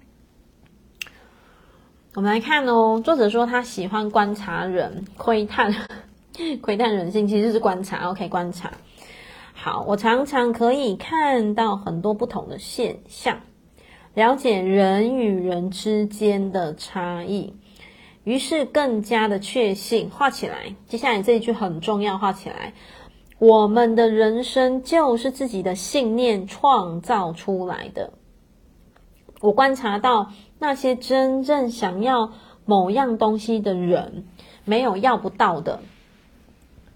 我们来看哦。作者说他喜欢观察人，窥探，[LAUGHS] 窥探人性，其实是观察。OK，观察。好，我常常可以看到很多不同的现象。了解人与人之间的差异，于是更加的确信。画起来，接下来这一句很重要，画起来。我们的人生就是自己的信念创造出来的。我观察到那些真正想要某样东西的人，没有要不到的。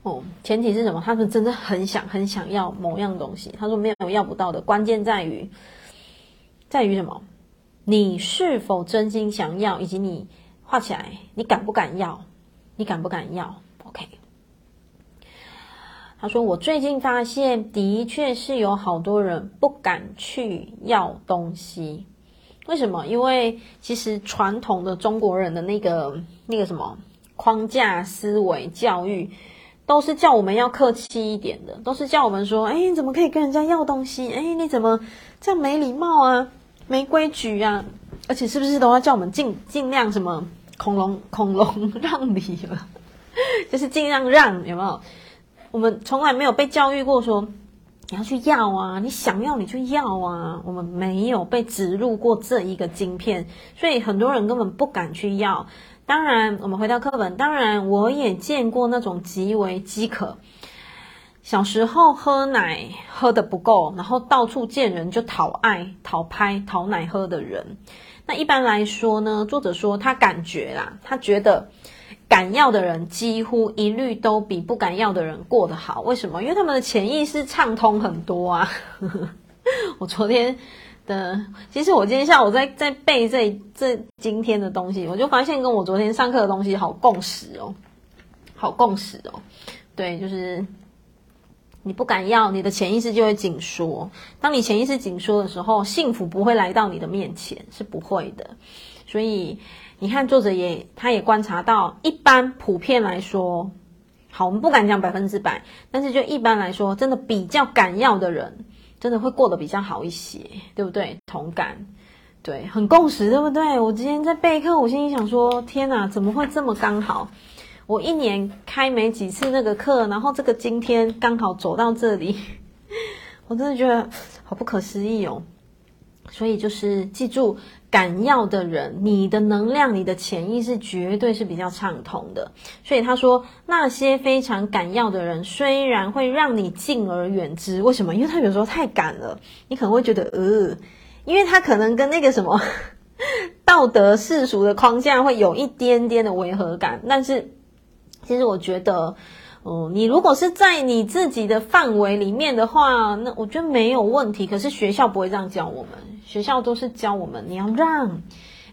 哦，前提是什么？他们真的很想、很想要某样东西。他说没有要不到的，关键在于。在于什么？你是否真心想要，以及你画起来，你敢不敢要？你敢不敢要？OK。他说：“我最近发现，的确是有好多人不敢去要东西。为什么？因为其实传统的中国人的那个那个什么框架思维教育，都是叫我们要客气一点的，都是叫我们说：‘哎，你怎么可以跟人家要东西？’哎，你怎么这样没礼貌啊？”没规矩啊，而且是不是都要叫我们尽尽量什么恐龙恐龙让梨了，[LAUGHS] 就是尽量让有没有？我们从来没有被教育过说你要去要啊，你想要你就要啊，我们没有被植入过这一个晶片，所以很多人根本不敢去要。当然，我们回到课本，当然我也见过那种极为饥渴。小时候喝奶喝得不够，然后到处见人就讨爱、讨拍、讨奶喝的人。那一般来说呢，作者说他感觉啦，他觉得敢要的人几乎一律都比不敢要的人过得好。为什么？因为他们的潜意识畅通很多啊。[LAUGHS] 我昨天的，其实我今天下午在在背这这今天的东西，我就发现跟我昨天上课的东西好共识哦，好共识哦。对，就是。你不敢要，你的潜意识就会紧缩。当你潜意识紧缩的时候，幸福不会来到你的面前，是不会的。所以你看，作者也他也观察到，一般普遍来说，好，我们不敢讲百分之百，但是就一般来说，真的比较敢要的人，真的会过得比较好一些，对不对？同感，对，很共识，对不对？我今天在备课，我心里想说，天哪，怎么会这么刚好？我一年开没几次那个课，然后这个今天刚好走到这里，[LAUGHS] 我真的觉得好不可思议哦。所以就是记住，敢要的人，你的能量、你的潜意识绝对是比较畅通的。所以他说，那些非常敢要的人，虽然会让你敬而远之，为什么？因为他有时候太敢了，你可能会觉得呃，因为他可能跟那个什么 [LAUGHS] 道德世俗的框架会有一点点的违和感，但是。其实我觉得，嗯，你如果是在你自己的范围里面的话，那我觉得没有问题。可是学校不会这样教我们，学校都是教我们你要让，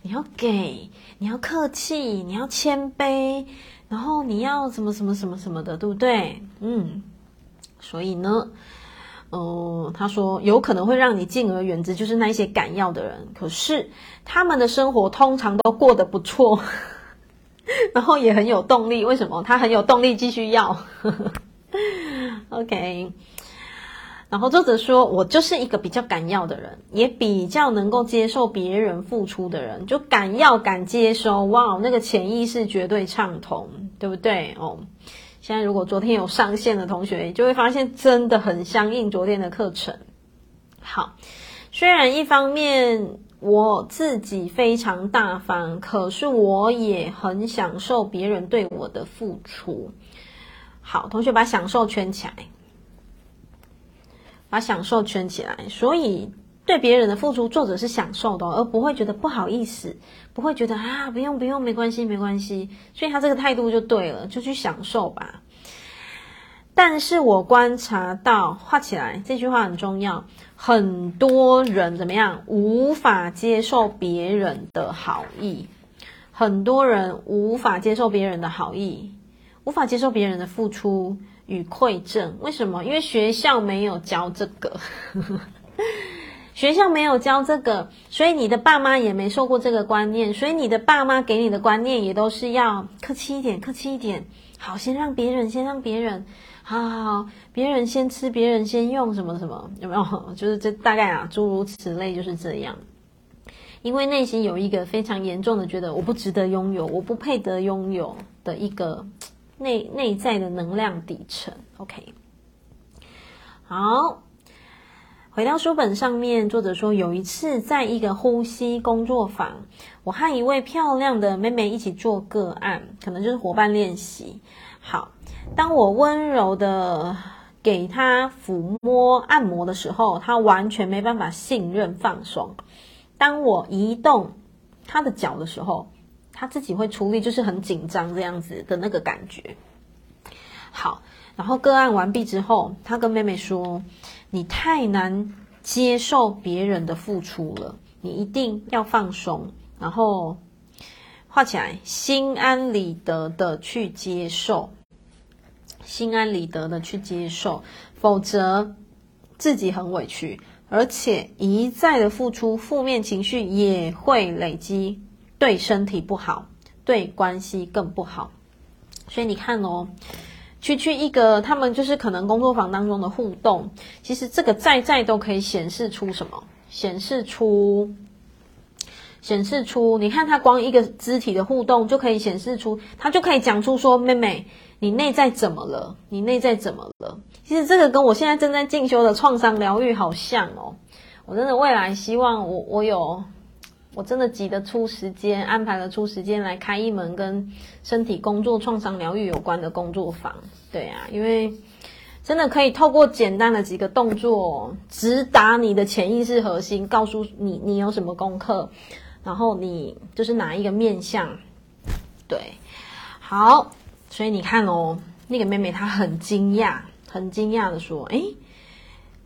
你要给，你要客气，你要谦卑，然后你要什么什么什么什么的，对不对？嗯，所以呢，嗯，他说有可能会让你敬而远之，就是那一些敢要的人。可是他们的生活通常都过得不错。[LAUGHS] 然后也很有动力，为什么？他很有动力继续要。[LAUGHS] OK，然后作者说，我就是一个比较敢要的人，也比较能够接受别人付出的人，就敢要敢接收。哇，那个潜意识绝对畅通，对不对？哦，现在如果昨天有上线的同学，就会发现真的很相应昨天的课程。好，虽然一方面。我自己非常大方，可是我也很享受别人对我的付出。好，同学把享受圈起来，把享受圈起来。所以对别人的付出，作者是享受的，而不会觉得不好意思，不会觉得啊，不用不用，没关系没关系。所以他这个态度就对了，就去享受吧。但是我观察到，画起来这句话很重要。很多人怎么样？无法接受别人的好意。很多人无法接受别人的好意，无法接受别人的付出与馈赠。为什么？因为学校没有教这个，[LAUGHS] 学校没有教这个，所以你的爸妈也没受过这个观念，所以你的爸妈给你的观念也都是要客气一点，客气一点。好，先让别人，先让别人。好好好，别人先吃，别人先用，什么什么，有没有？[LAUGHS] 就是这大概啊，诸如此类就是这样。因为内心有一个非常严重的觉得我不值得拥有，我不配得拥有的一个 [TSK] 内内在的能量底层。OK，好，回到书本上面，作者说有一次在一个呼吸工作坊，我和一位漂亮的妹妹一起做个案，可能就是伙伴练习。好。当我温柔的给他抚摸按摩的时候，他完全没办法信任放松。当我移动他的脚的时候，他自己会出力，就是很紧张这样子的那个感觉。好，然后个案完毕之后，他跟妹妹说：“你太难接受别人的付出了，你一定要放松。”然后画起来，心安理得的去接受。心安理得的去接受，否则自己很委屈，而且一再的付出，负面情绪也会累积，对身体不好，对关系更不好。所以你看哦，区区一个他们就是可能工作坊当中的互动，其实这个在在都可以显示出什么？显示出显示出，你看他光一个肢体的互动就可以显示出，他就可以讲出说，妹妹，你内在怎么了？你内在怎么了？其实这个跟我现在正在进修的创伤疗愈好像哦。我真的未来希望我我有，我真的挤得出时间，安排得出时间来开一门跟身体工作、创伤疗愈有关的工作坊。对啊，因为。真的可以透过简单的几个动作，直达你的潜意识核心，告诉你你有什么功课，然后你就是哪一个面向。对，好，所以你看哦，那个妹妹她很惊讶，很惊讶的说：“诶，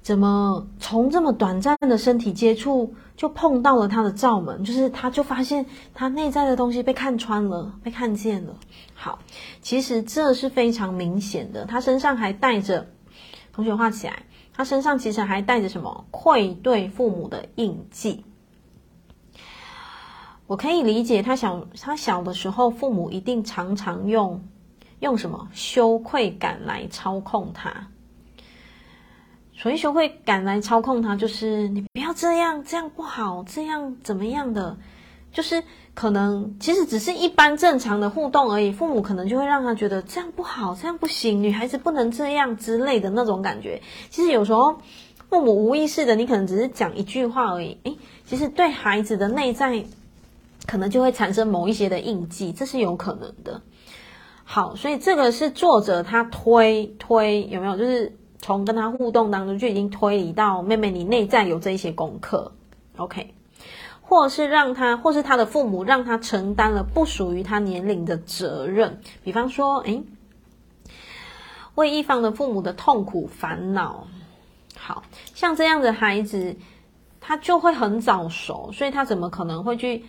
怎么从这么短暂的身体接触就碰到了她的罩门？就是她就发现她内在的东西被看穿了，被看见了。好，其实这是非常明显的，她身上还带着。”同学画起来，他身上其实还带着什么愧对父母的印记。我可以理解他小他小的时候，父母一定常常用用什么羞愧感来操控他。所以羞愧感来操控他，就是你不要这样，这样不好，这样怎么样的，就是。可能其实只是一般正常的互动而已，父母可能就会让他觉得这样不好，这样不行，女孩子不能这样之类的那种感觉。其实有时候父母无意识的，你可能只是讲一句话而已，诶，其实对孩子的内在可能就会产生某一些的印记，这是有可能的。好，所以这个是作者他推推有没有？就是从跟他互动当中就已经推理到妹妹你内在有这一些功课，OK。或是让他，或是他的父母让他承担了不属于他年龄的责任，比方说，诶，为一方的父母的痛苦烦恼，好像这样的孩子，他就会很早熟，所以他怎么可能会去？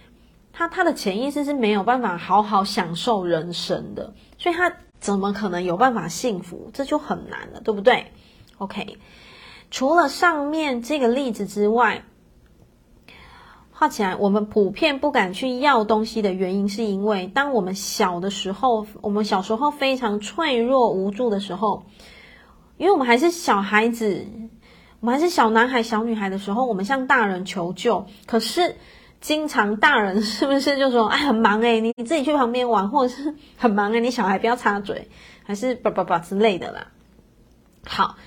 他他的潜意识是没有办法好好享受人生的，所以他怎么可能有办法幸福？这就很难了，对不对？OK，除了上面这个例子之外。画起来，我们普遍不敢去要东西的原因，是因为当我们小的时候，我们小时候非常脆弱无助的时候，因为我们还是小孩子，我们还是小男孩、小女孩的时候，我们向大人求救，可是经常大人是不是就说：“哎，很忙诶，你你自己去旁边玩，或者是很忙诶，你小孩不要插嘴，还是叭叭叭之类的啦。”好，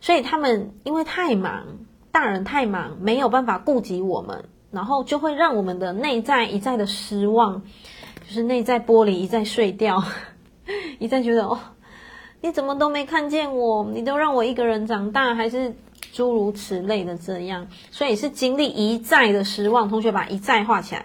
所以他们因为太忙，大人太忙，没有办法顾及我们。然后就会让我们的内在一再的失望，就是内在玻璃一再碎掉，[LAUGHS] 一再觉得哦，你怎么都没看见我，你都让我一个人长大，还是诸如此类的这样，所以是经历一再的失望。同学把一再画起来，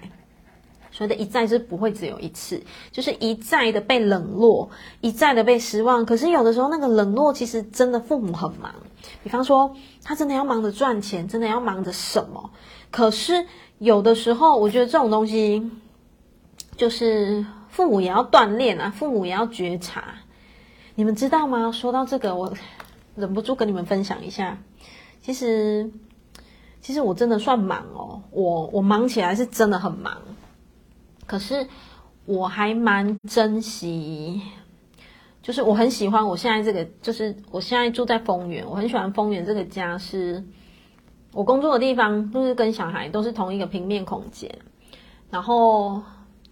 所谓的一再是不会只有一次，就是一再的被冷落，一再的被失望。可是有的时候那个冷落，其实真的父母很忙，比方说他真的要忙着赚钱，真的要忙着什么。可是有的时候，我觉得这种东西，就是父母也要锻炼啊，父母也要觉察。你们知道吗？说到这个，我忍不住跟你们分享一下。其实，其实我真的算忙哦，我我忙起来是真的很忙。可是我还蛮珍惜，就是我很喜欢我现在这个，就是我现在住在丰原，我很喜欢丰原这个家是。我工作的地方就是跟小孩都是同一个平面空间，然后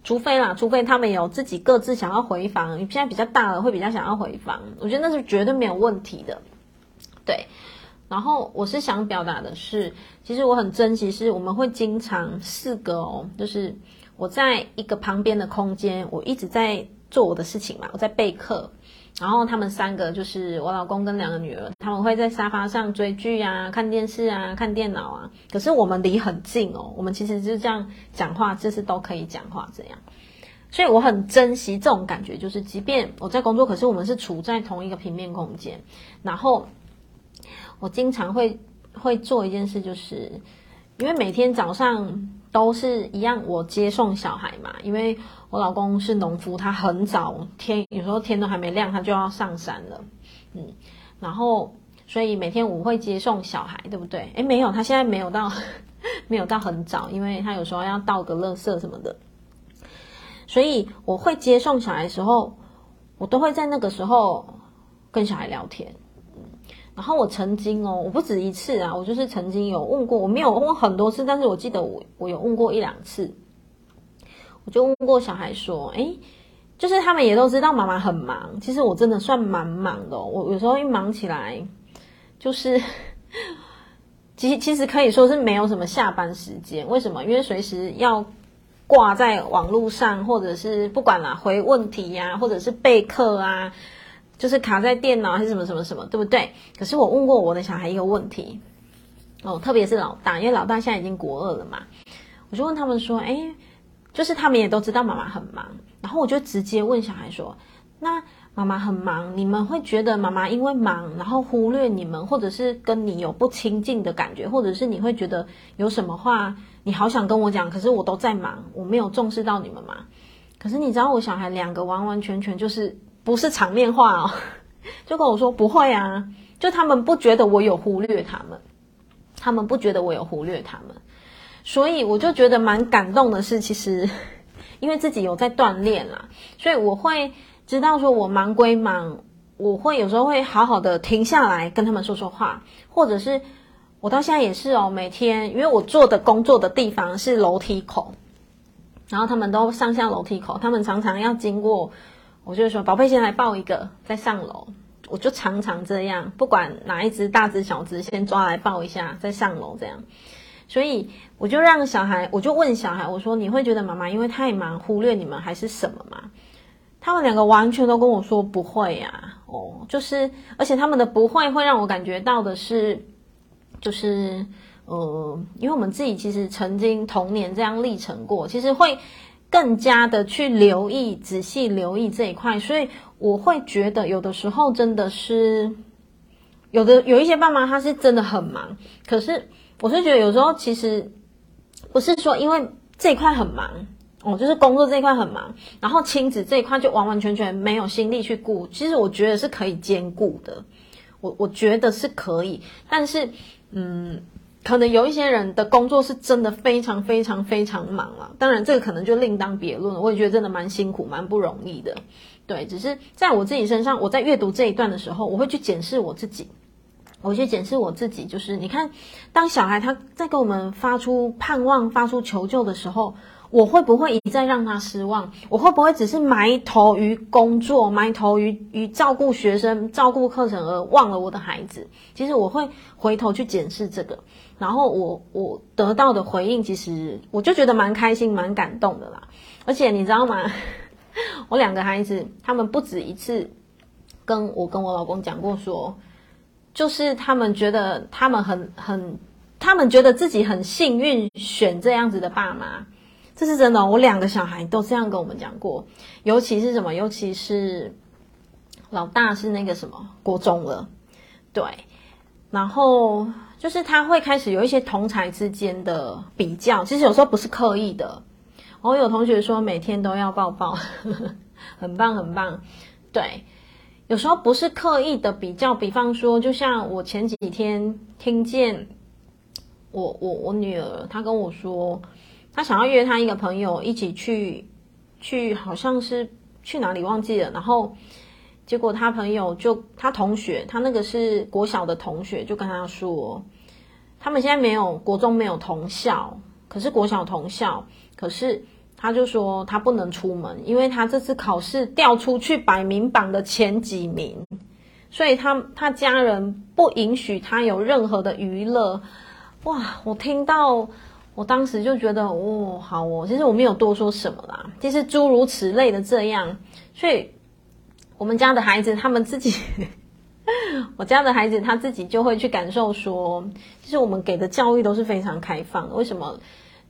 除非啦，除非他们有自己各自想要回房，你现在比较大了会比较想要回房，我觉得那是绝对没有问题的，对。然后我是想表达的是，其实我很珍惜，是我们会经常四个哦，就是我在一个旁边的空间，我一直在做我的事情嘛，我在备课。然后他们三个就是我老公跟两个女儿，他们会在沙发上追剧啊、看电视啊、看电脑啊。可是我们离很近哦，我们其实就这样讲话，就是都可以讲话这样。所以我很珍惜这种感觉，就是即便我在工作，可是我们是处在同一个平面空间。然后我经常会会做一件事，就是因为每天早上都是一样，我接送小孩嘛，因为。我老公是农夫，他很早天，有时候天都还没亮，他就要上山了，嗯，然后所以每天我会接送小孩，对不对？诶，没有，他现在没有到，[LAUGHS] 没有到很早，因为他有时候要倒个垃圾什么的，所以我会接送小孩的时候，我都会在那个时候跟小孩聊天，然后我曾经哦，我不止一次啊，我就是曾经有问过，我没有问很多次，但是我记得我我有问过一两次。我就问过小孩说，诶，就是他们也都知道妈妈很忙，其实我真的算蛮忙的。我有时候一忙起来，就是 [LAUGHS] 其其实可以说是没有什么下班时间。为什么？因为随时要挂在网络上，或者是不管啦，回问题呀，或者是备课啊，就是卡在电脑还是什么什么什么，对不对？可是我问过我的小孩一个问题。哦，特别是老大，因为老大现在已经国二了嘛，我就问他们说，哎，就是他们也都知道妈妈很忙，然后我就直接问小孩说，那妈妈很忙，你们会觉得妈妈因为忙，然后忽略你们，或者是跟你有不亲近的感觉，或者是你会觉得有什么话你好想跟我讲，可是我都在忙，我没有重视到你们吗？可是你知道我小孩两个完完全全就是不是场面话哦，[LAUGHS] 就跟我说不会啊，就他们不觉得我有忽略他们。他们不觉得我有忽略他们，所以我就觉得蛮感动的是，其实 [LAUGHS] 因为自己有在锻炼啦，所以我会知道说，我忙归忙，我会有时候会好好的停下来跟他们说说话，或者是我到现在也是哦，每天因为我做的工作的地方是楼梯口，然后他们都上下楼梯口，他们常常要经过，我就说宝贝，先来抱一个，再上楼。我就常常这样，不管哪一只大只小只，先抓来抱一下，再上楼这样。所以我就让小孩，我就问小孩，我说：“你会觉得妈妈因为太忙忽略你们，还是什么吗？”他们两个完全都跟我说不会呀。哦，就是，而且他们的不会会让我感觉到的是，就是，呃，因为我们自己其实曾经童年这样历程过，其实会。更加的去留意，仔细留意这一块，所以我会觉得有的时候真的是有的有一些爸妈他是真的很忙，可是我是觉得有时候其实不是说因为这一块很忙哦，就是工作这一块很忙，然后亲子这一块就完完全全没有心力去顾，其实我觉得是可以兼顾的，我我觉得是可以，但是嗯。可能有一些人的工作是真的非常非常非常忙了，当然这个可能就另当别论了。我也觉得真的蛮辛苦、蛮不容易的。对，只是在我自己身上，我在阅读这一段的时候，我会去检视我自己，我去检视我自己。就是你看，当小孩他在给我们发出盼望、发出求救的时候。我会不会一再让他失望？我会不会只是埋头于工作，埋头于于照顾学生、照顾课程而忘了我的孩子？其实我会回头去检视这个，然后我我得到的回应，其实我就觉得蛮开心、蛮感动的啦。而且你知道吗？[LAUGHS] 我两个孩子，他们不止一次跟我跟我老公讲过说，就是他们觉得他们很很，他们觉得自己很幸运选这样子的爸妈。这是真的，我两个小孩都这样跟我们讲过，尤其是什么？尤其是老大是那个什么国中了，对，然后就是他会开始有一些同才之间的比较，其实有时候不是刻意的。我有同学说每天都要抱抱，[LAUGHS] 很棒很棒，对，有时候不是刻意的比较，比方说，就像我前几天听见我我我女儿她跟我说。他想要约他一个朋友一起去，去好像是去哪里忘记了，然后结果他朋友就他同学，他那个是国小的同学，就跟他说，他们现在没有国中没有同校，可是国小同校，可是他就说他不能出门，因为他这次考试掉出去百名榜的前几名，所以他他家人不允许他有任何的娱乐。哇，我听到。我当时就觉得，哦，好哦，其实我没有多说什么啦，其实诸如此类的这样，所以我们家的孩子他们自己，[LAUGHS] 我家的孩子他自己就会去感受说，其实我们给的教育都是非常开放的。为什么？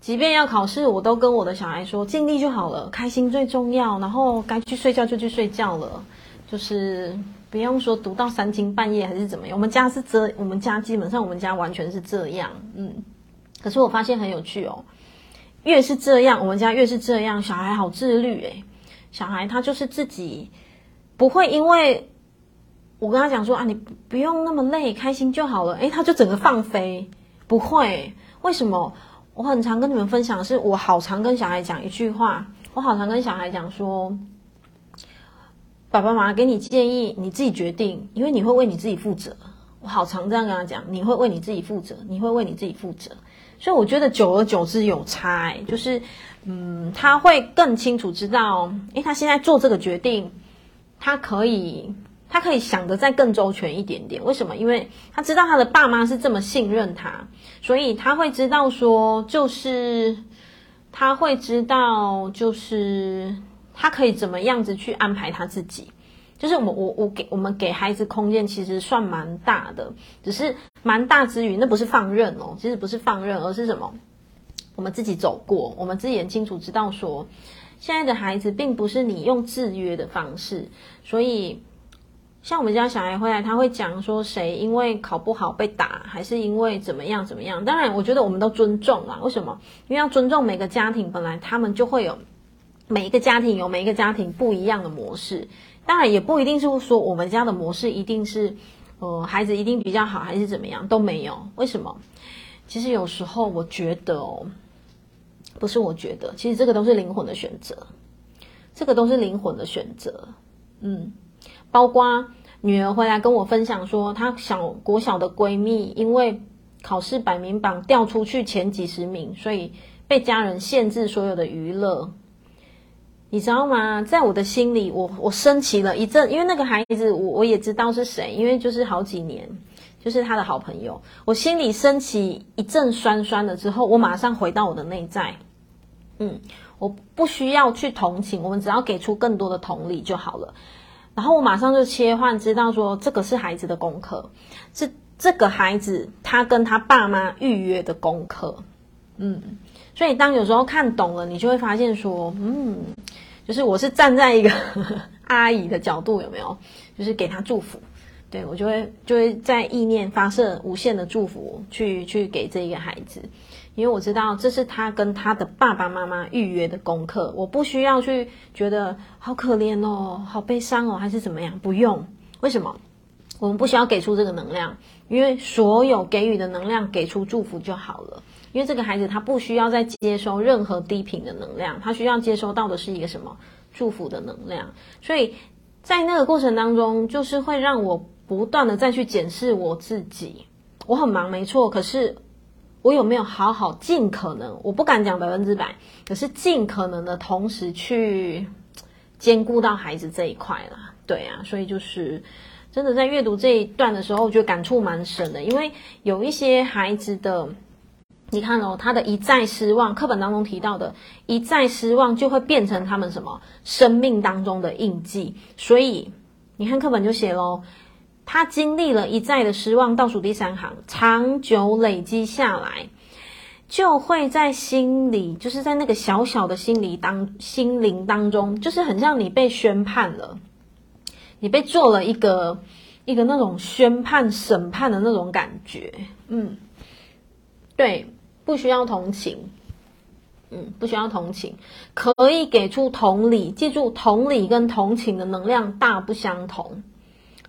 即便要考试，我都跟我的小孩说，尽力就好了，开心最重要，然后该去睡觉就去睡觉了，就是不用说读到三更半夜还是怎么样。我们家是这，我们家基本上我们家完全是这样，嗯。可是我发现很有趣哦，越是这样，我们家越是这样，小孩好自律诶，小孩他就是自己不会因为我跟他讲说啊，你不用那么累，开心就好了，诶，他就整个放飞，不会。为什么？我很常跟你们分享是，我好常跟小孩讲一句话，我好常跟小孩讲说，爸爸妈妈给你建议，你自己决定，因为你会为你自己负责。我好常这样跟他讲，你会为你自己负责，你会为你自己负责。所以我觉得久而久之有差，就是，嗯，他会更清楚知道，诶，他现在做这个决定，他可以，他可以想得再更周全一点点。为什么？因为他知道他的爸妈是这么信任他，所以他会知道说，就是他会知道，就是他可以怎么样子去安排他自己。就是我我我给我们给孩子空间，其实算蛮大的，只是蛮大之余，那不是放任哦，其实不是放任，而是什么？我们自己走过，我们自己很清楚知道说，现在的孩子并不是你用制约的方式，所以像我们家小孩回来，他会讲说谁因为考不好被打，还是因为怎么样怎么样？当然，我觉得我们都尊重啊。为什么？因为要尊重每个家庭，本来他们就会有每一个家庭有每一个家庭不一样的模式。当然也不一定是说我们家的模式一定是，呃，孩子一定比较好还是怎么样都没有。为什么？其实有时候我觉得哦，不是我觉得，其实这个都是灵魂的选择，这个都是灵魂的选择。嗯，包括女儿回来跟我分享说，她小国小的闺蜜因为考试百名榜掉出去前几十名，所以被家人限制所有的娱乐。你知道吗？在我的心里，我我升起了一阵，因为那个孩子，我我也知道是谁，因为就是好几年，就是他的好朋友。我心里升起一阵酸酸的之后，我马上回到我的内在，嗯，我不需要去同情，我们只要给出更多的同理就好了。然后我马上就切换，知道说这个是孩子的功课，是这个孩子他跟他爸妈预约的功课，嗯。所以，当有时候看懂了，你就会发现说，嗯，就是我是站在一个 [LAUGHS] 阿姨的角度，有没有？就是给他祝福，对，我就会就会在意念发射无限的祝福，去去给这一个孩子，因为我知道这是他跟他的爸爸妈妈预约的功课，我不需要去觉得好可怜哦，好悲伤哦，还是怎么样？不用，为什么？我们不需要给出这个能量，因为所有给予的能量，给出祝福就好了。因为这个孩子他不需要再接收任何低频的能量，他需要接收到的是一个什么祝福的能量。所以在那个过程当中，就是会让我不断的再去检视我自己。我很忙，没错，可是我有没有好好尽可能？我不敢讲百分之百，可是尽可能的同时去兼顾到孩子这一块啦。对啊，所以就是真的在阅读这一段的时候，我觉得感触蛮深的，因为有一些孩子的。你看哦，他的一再失望，课本当中提到的一再失望，就会变成他们什么生命当中的印记。所以你看课本就写喽，他经历了一再的失望，倒数第三行，长久累积下来，就会在心里，就是在那个小小的心里当心灵当中，就是很像你被宣判了，你被做了一个一个那种宣判审判的那种感觉，嗯，对。不需要同情，嗯，不需要同情，可以给出同理。记住，同理跟同情的能量大不相同。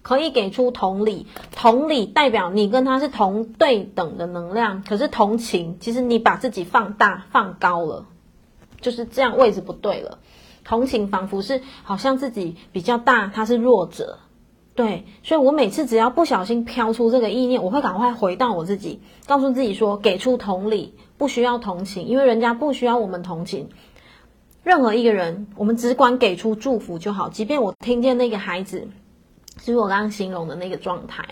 可以给出同理，同理代表你跟他是同对等的能量。可是同情，其实你把自己放大放高了，就是这样位置不对了。同情仿佛是好像自己比较大，他是弱者。对，所以我每次只要不小心飘出这个意念，我会赶快回到我自己，告诉自己说，给出同理，不需要同情，因为人家不需要我们同情。任何一个人，我们只管给出祝福就好。即便我听见那个孩子，就是我刚刚形容的那个状态，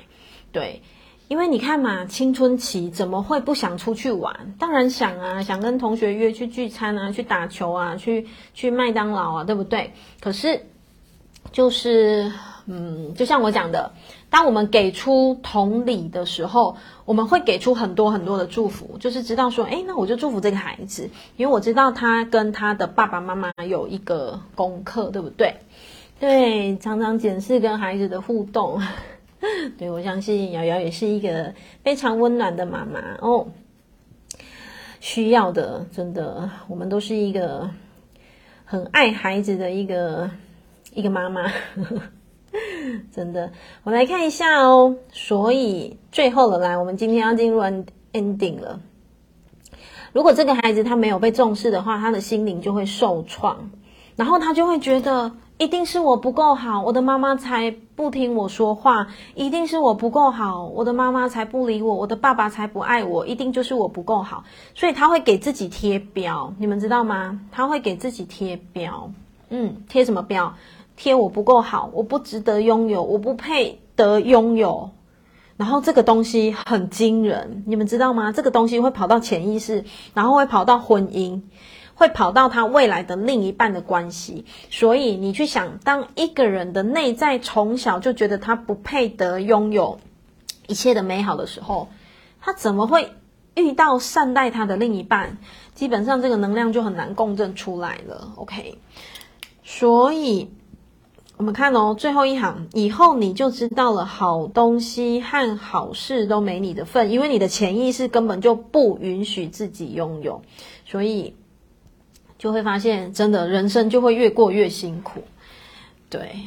对，因为你看嘛，青春期怎么会不想出去玩？当然想啊，想跟同学约去聚餐啊，去打球啊，去去麦当劳啊，对不对？可是就是。嗯，就像我讲的，当我们给出同理的时候，我们会给出很多很多的祝福，就是知道说，诶，那我就祝福这个孩子，因为我知道他跟他的爸爸妈妈有一个功课，对不对？对，常常检视跟孩子的互动。对，我相信瑶瑶也是一个非常温暖的妈妈哦，需要的，真的，我们都是一个很爱孩子的一个一个妈妈。[LAUGHS] 真的，我来看一下哦。所以最后了，来，我们今天要进入 ending 了。如果这个孩子他没有被重视的话，他的心灵就会受创，然后他就会觉得，一定是我不够好，我的妈妈才不听我说话；一定是我不够好，我的妈妈才不理我，我的爸爸才不爱我。一定就是我不够好，所以他会给自己贴标，你们知道吗？他会给自己贴标，嗯，贴什么标？贴我不够好，我不值得拥有，我不配得拥有。然后这个东西很惊人，你们知道吗？这个东西会跑到潜意识，然后会跑到婚姻。会跑到他未来的另一半的关系，所以你去想，当一个人的内在从小就觉得他不配得拥有一切的美好的时候，他怎么会遇到善待他的另一半？基本上这个能量就很难共振出来了。OK，所以我们看哦，最后一行以后你就知道了，好东西和好事都没你的份，因为你的潜意识根本就不允许自己拥有，所以。就会发现，真的人生就会越过越辛苦。对，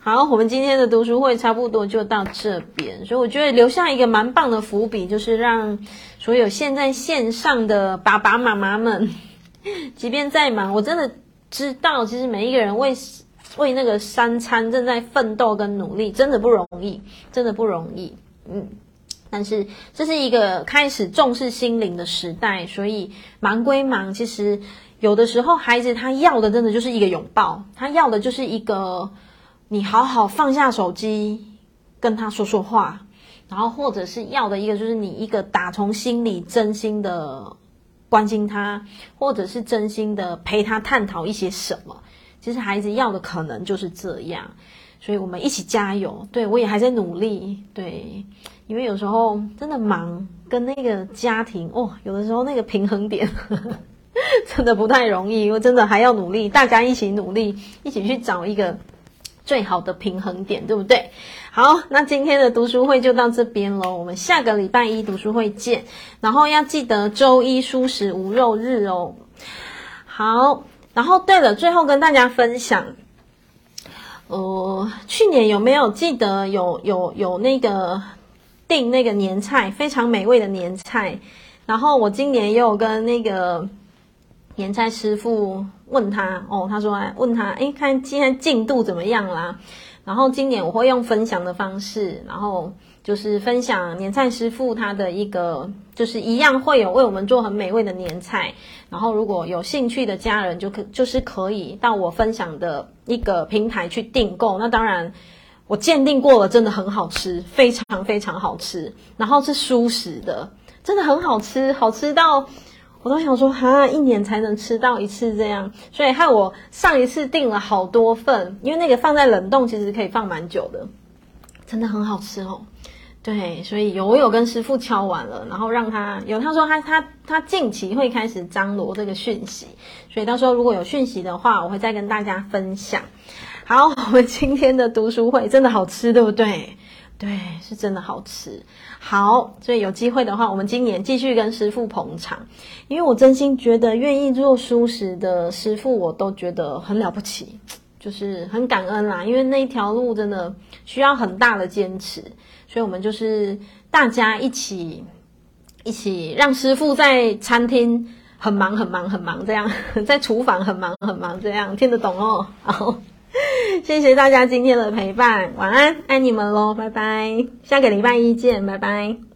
好，我们今天的读书会差不多就到这边，所以我觉得留下一个蛮棒的伏笔，就是让所有现在线上的爸爸妈妈们，即便再忙，我真的知道，其实每一个人为为那个三餐正在奋斗跟努力，真的不容易，真的不容易，嗯。但是这是一个开始重视心灵的时代，所以忙归忙，其实有的时候孩子他要的真的就是一个拥抱，他要的就是一个你好好放下手机跟他说说话，然后或者是要的一个就是你一个打从心里真心的关心他，或者是真心的陪他探讨一些什么。其实孩子要的可能就是这样，所以我们一起加油。对，我也还在努力，对。因为有时候真的忙，跟那个家庭哦，有的时候那个平衡点呵 [LAUGHS] 呵真的不太容易，我真的还要努力，大家一起努力，一起去找一个最好的平衡点，对不对？好，那今天的读书会就到这边喽，我们下个礼拜一读书会见，然后要记得周一蔬食无肉日哦。好，然后对了，最后跟大家分享，呃，去年有没有记得有有有那个？订那个年菜，非常美味的年菜。然后我今年也有跟那个年菜师傅问他，哦，他说问他，哎，看今天进度怎么样啦？然后今年我会用分享的方式，然后就是分享年菜师傅他的一个，就是一样会有为我们做很美味的年菜。然后如果有兴趣的家人，就可就是可以到我分享的一个平台去订购。那当然。我鉴定过了，真的很好吃，非常非常好吃。然后是蔬食的，真的很好吃，好吃到我都想说，哈，一年才能吃到一次这样。所以害我上一次订了好多份，因为那个放在冷冻其实可以放蛮久的，真的很好吃哦。对，所以有我有跟师傅敲完了，然后让他有他说他他他近期会开始张罗这个讯息，所以到时候如果有讯息的话，我会再跟大家分享。好，我们今天的读书会真的好吃，对不对？对，是真的好吃。好，所以有机会的话，我们今年继续跟师傅捧场，因为我真心觉得愿意做蔬食的师傅，我都觉得很了不起，就是很感恩啦。因为那一条路真的需要很大的坚持，所以我们就是大家一起一起让师父在餐厅很忙很忙很忙这样，[LAUGHS] 在厨房很忙很忙这样，听得懂哦。好。[LAUGHS] 谢谢大家今天的陪伴，晚安，爱你们喽，拜拜，下个礼拜一见，拜拜。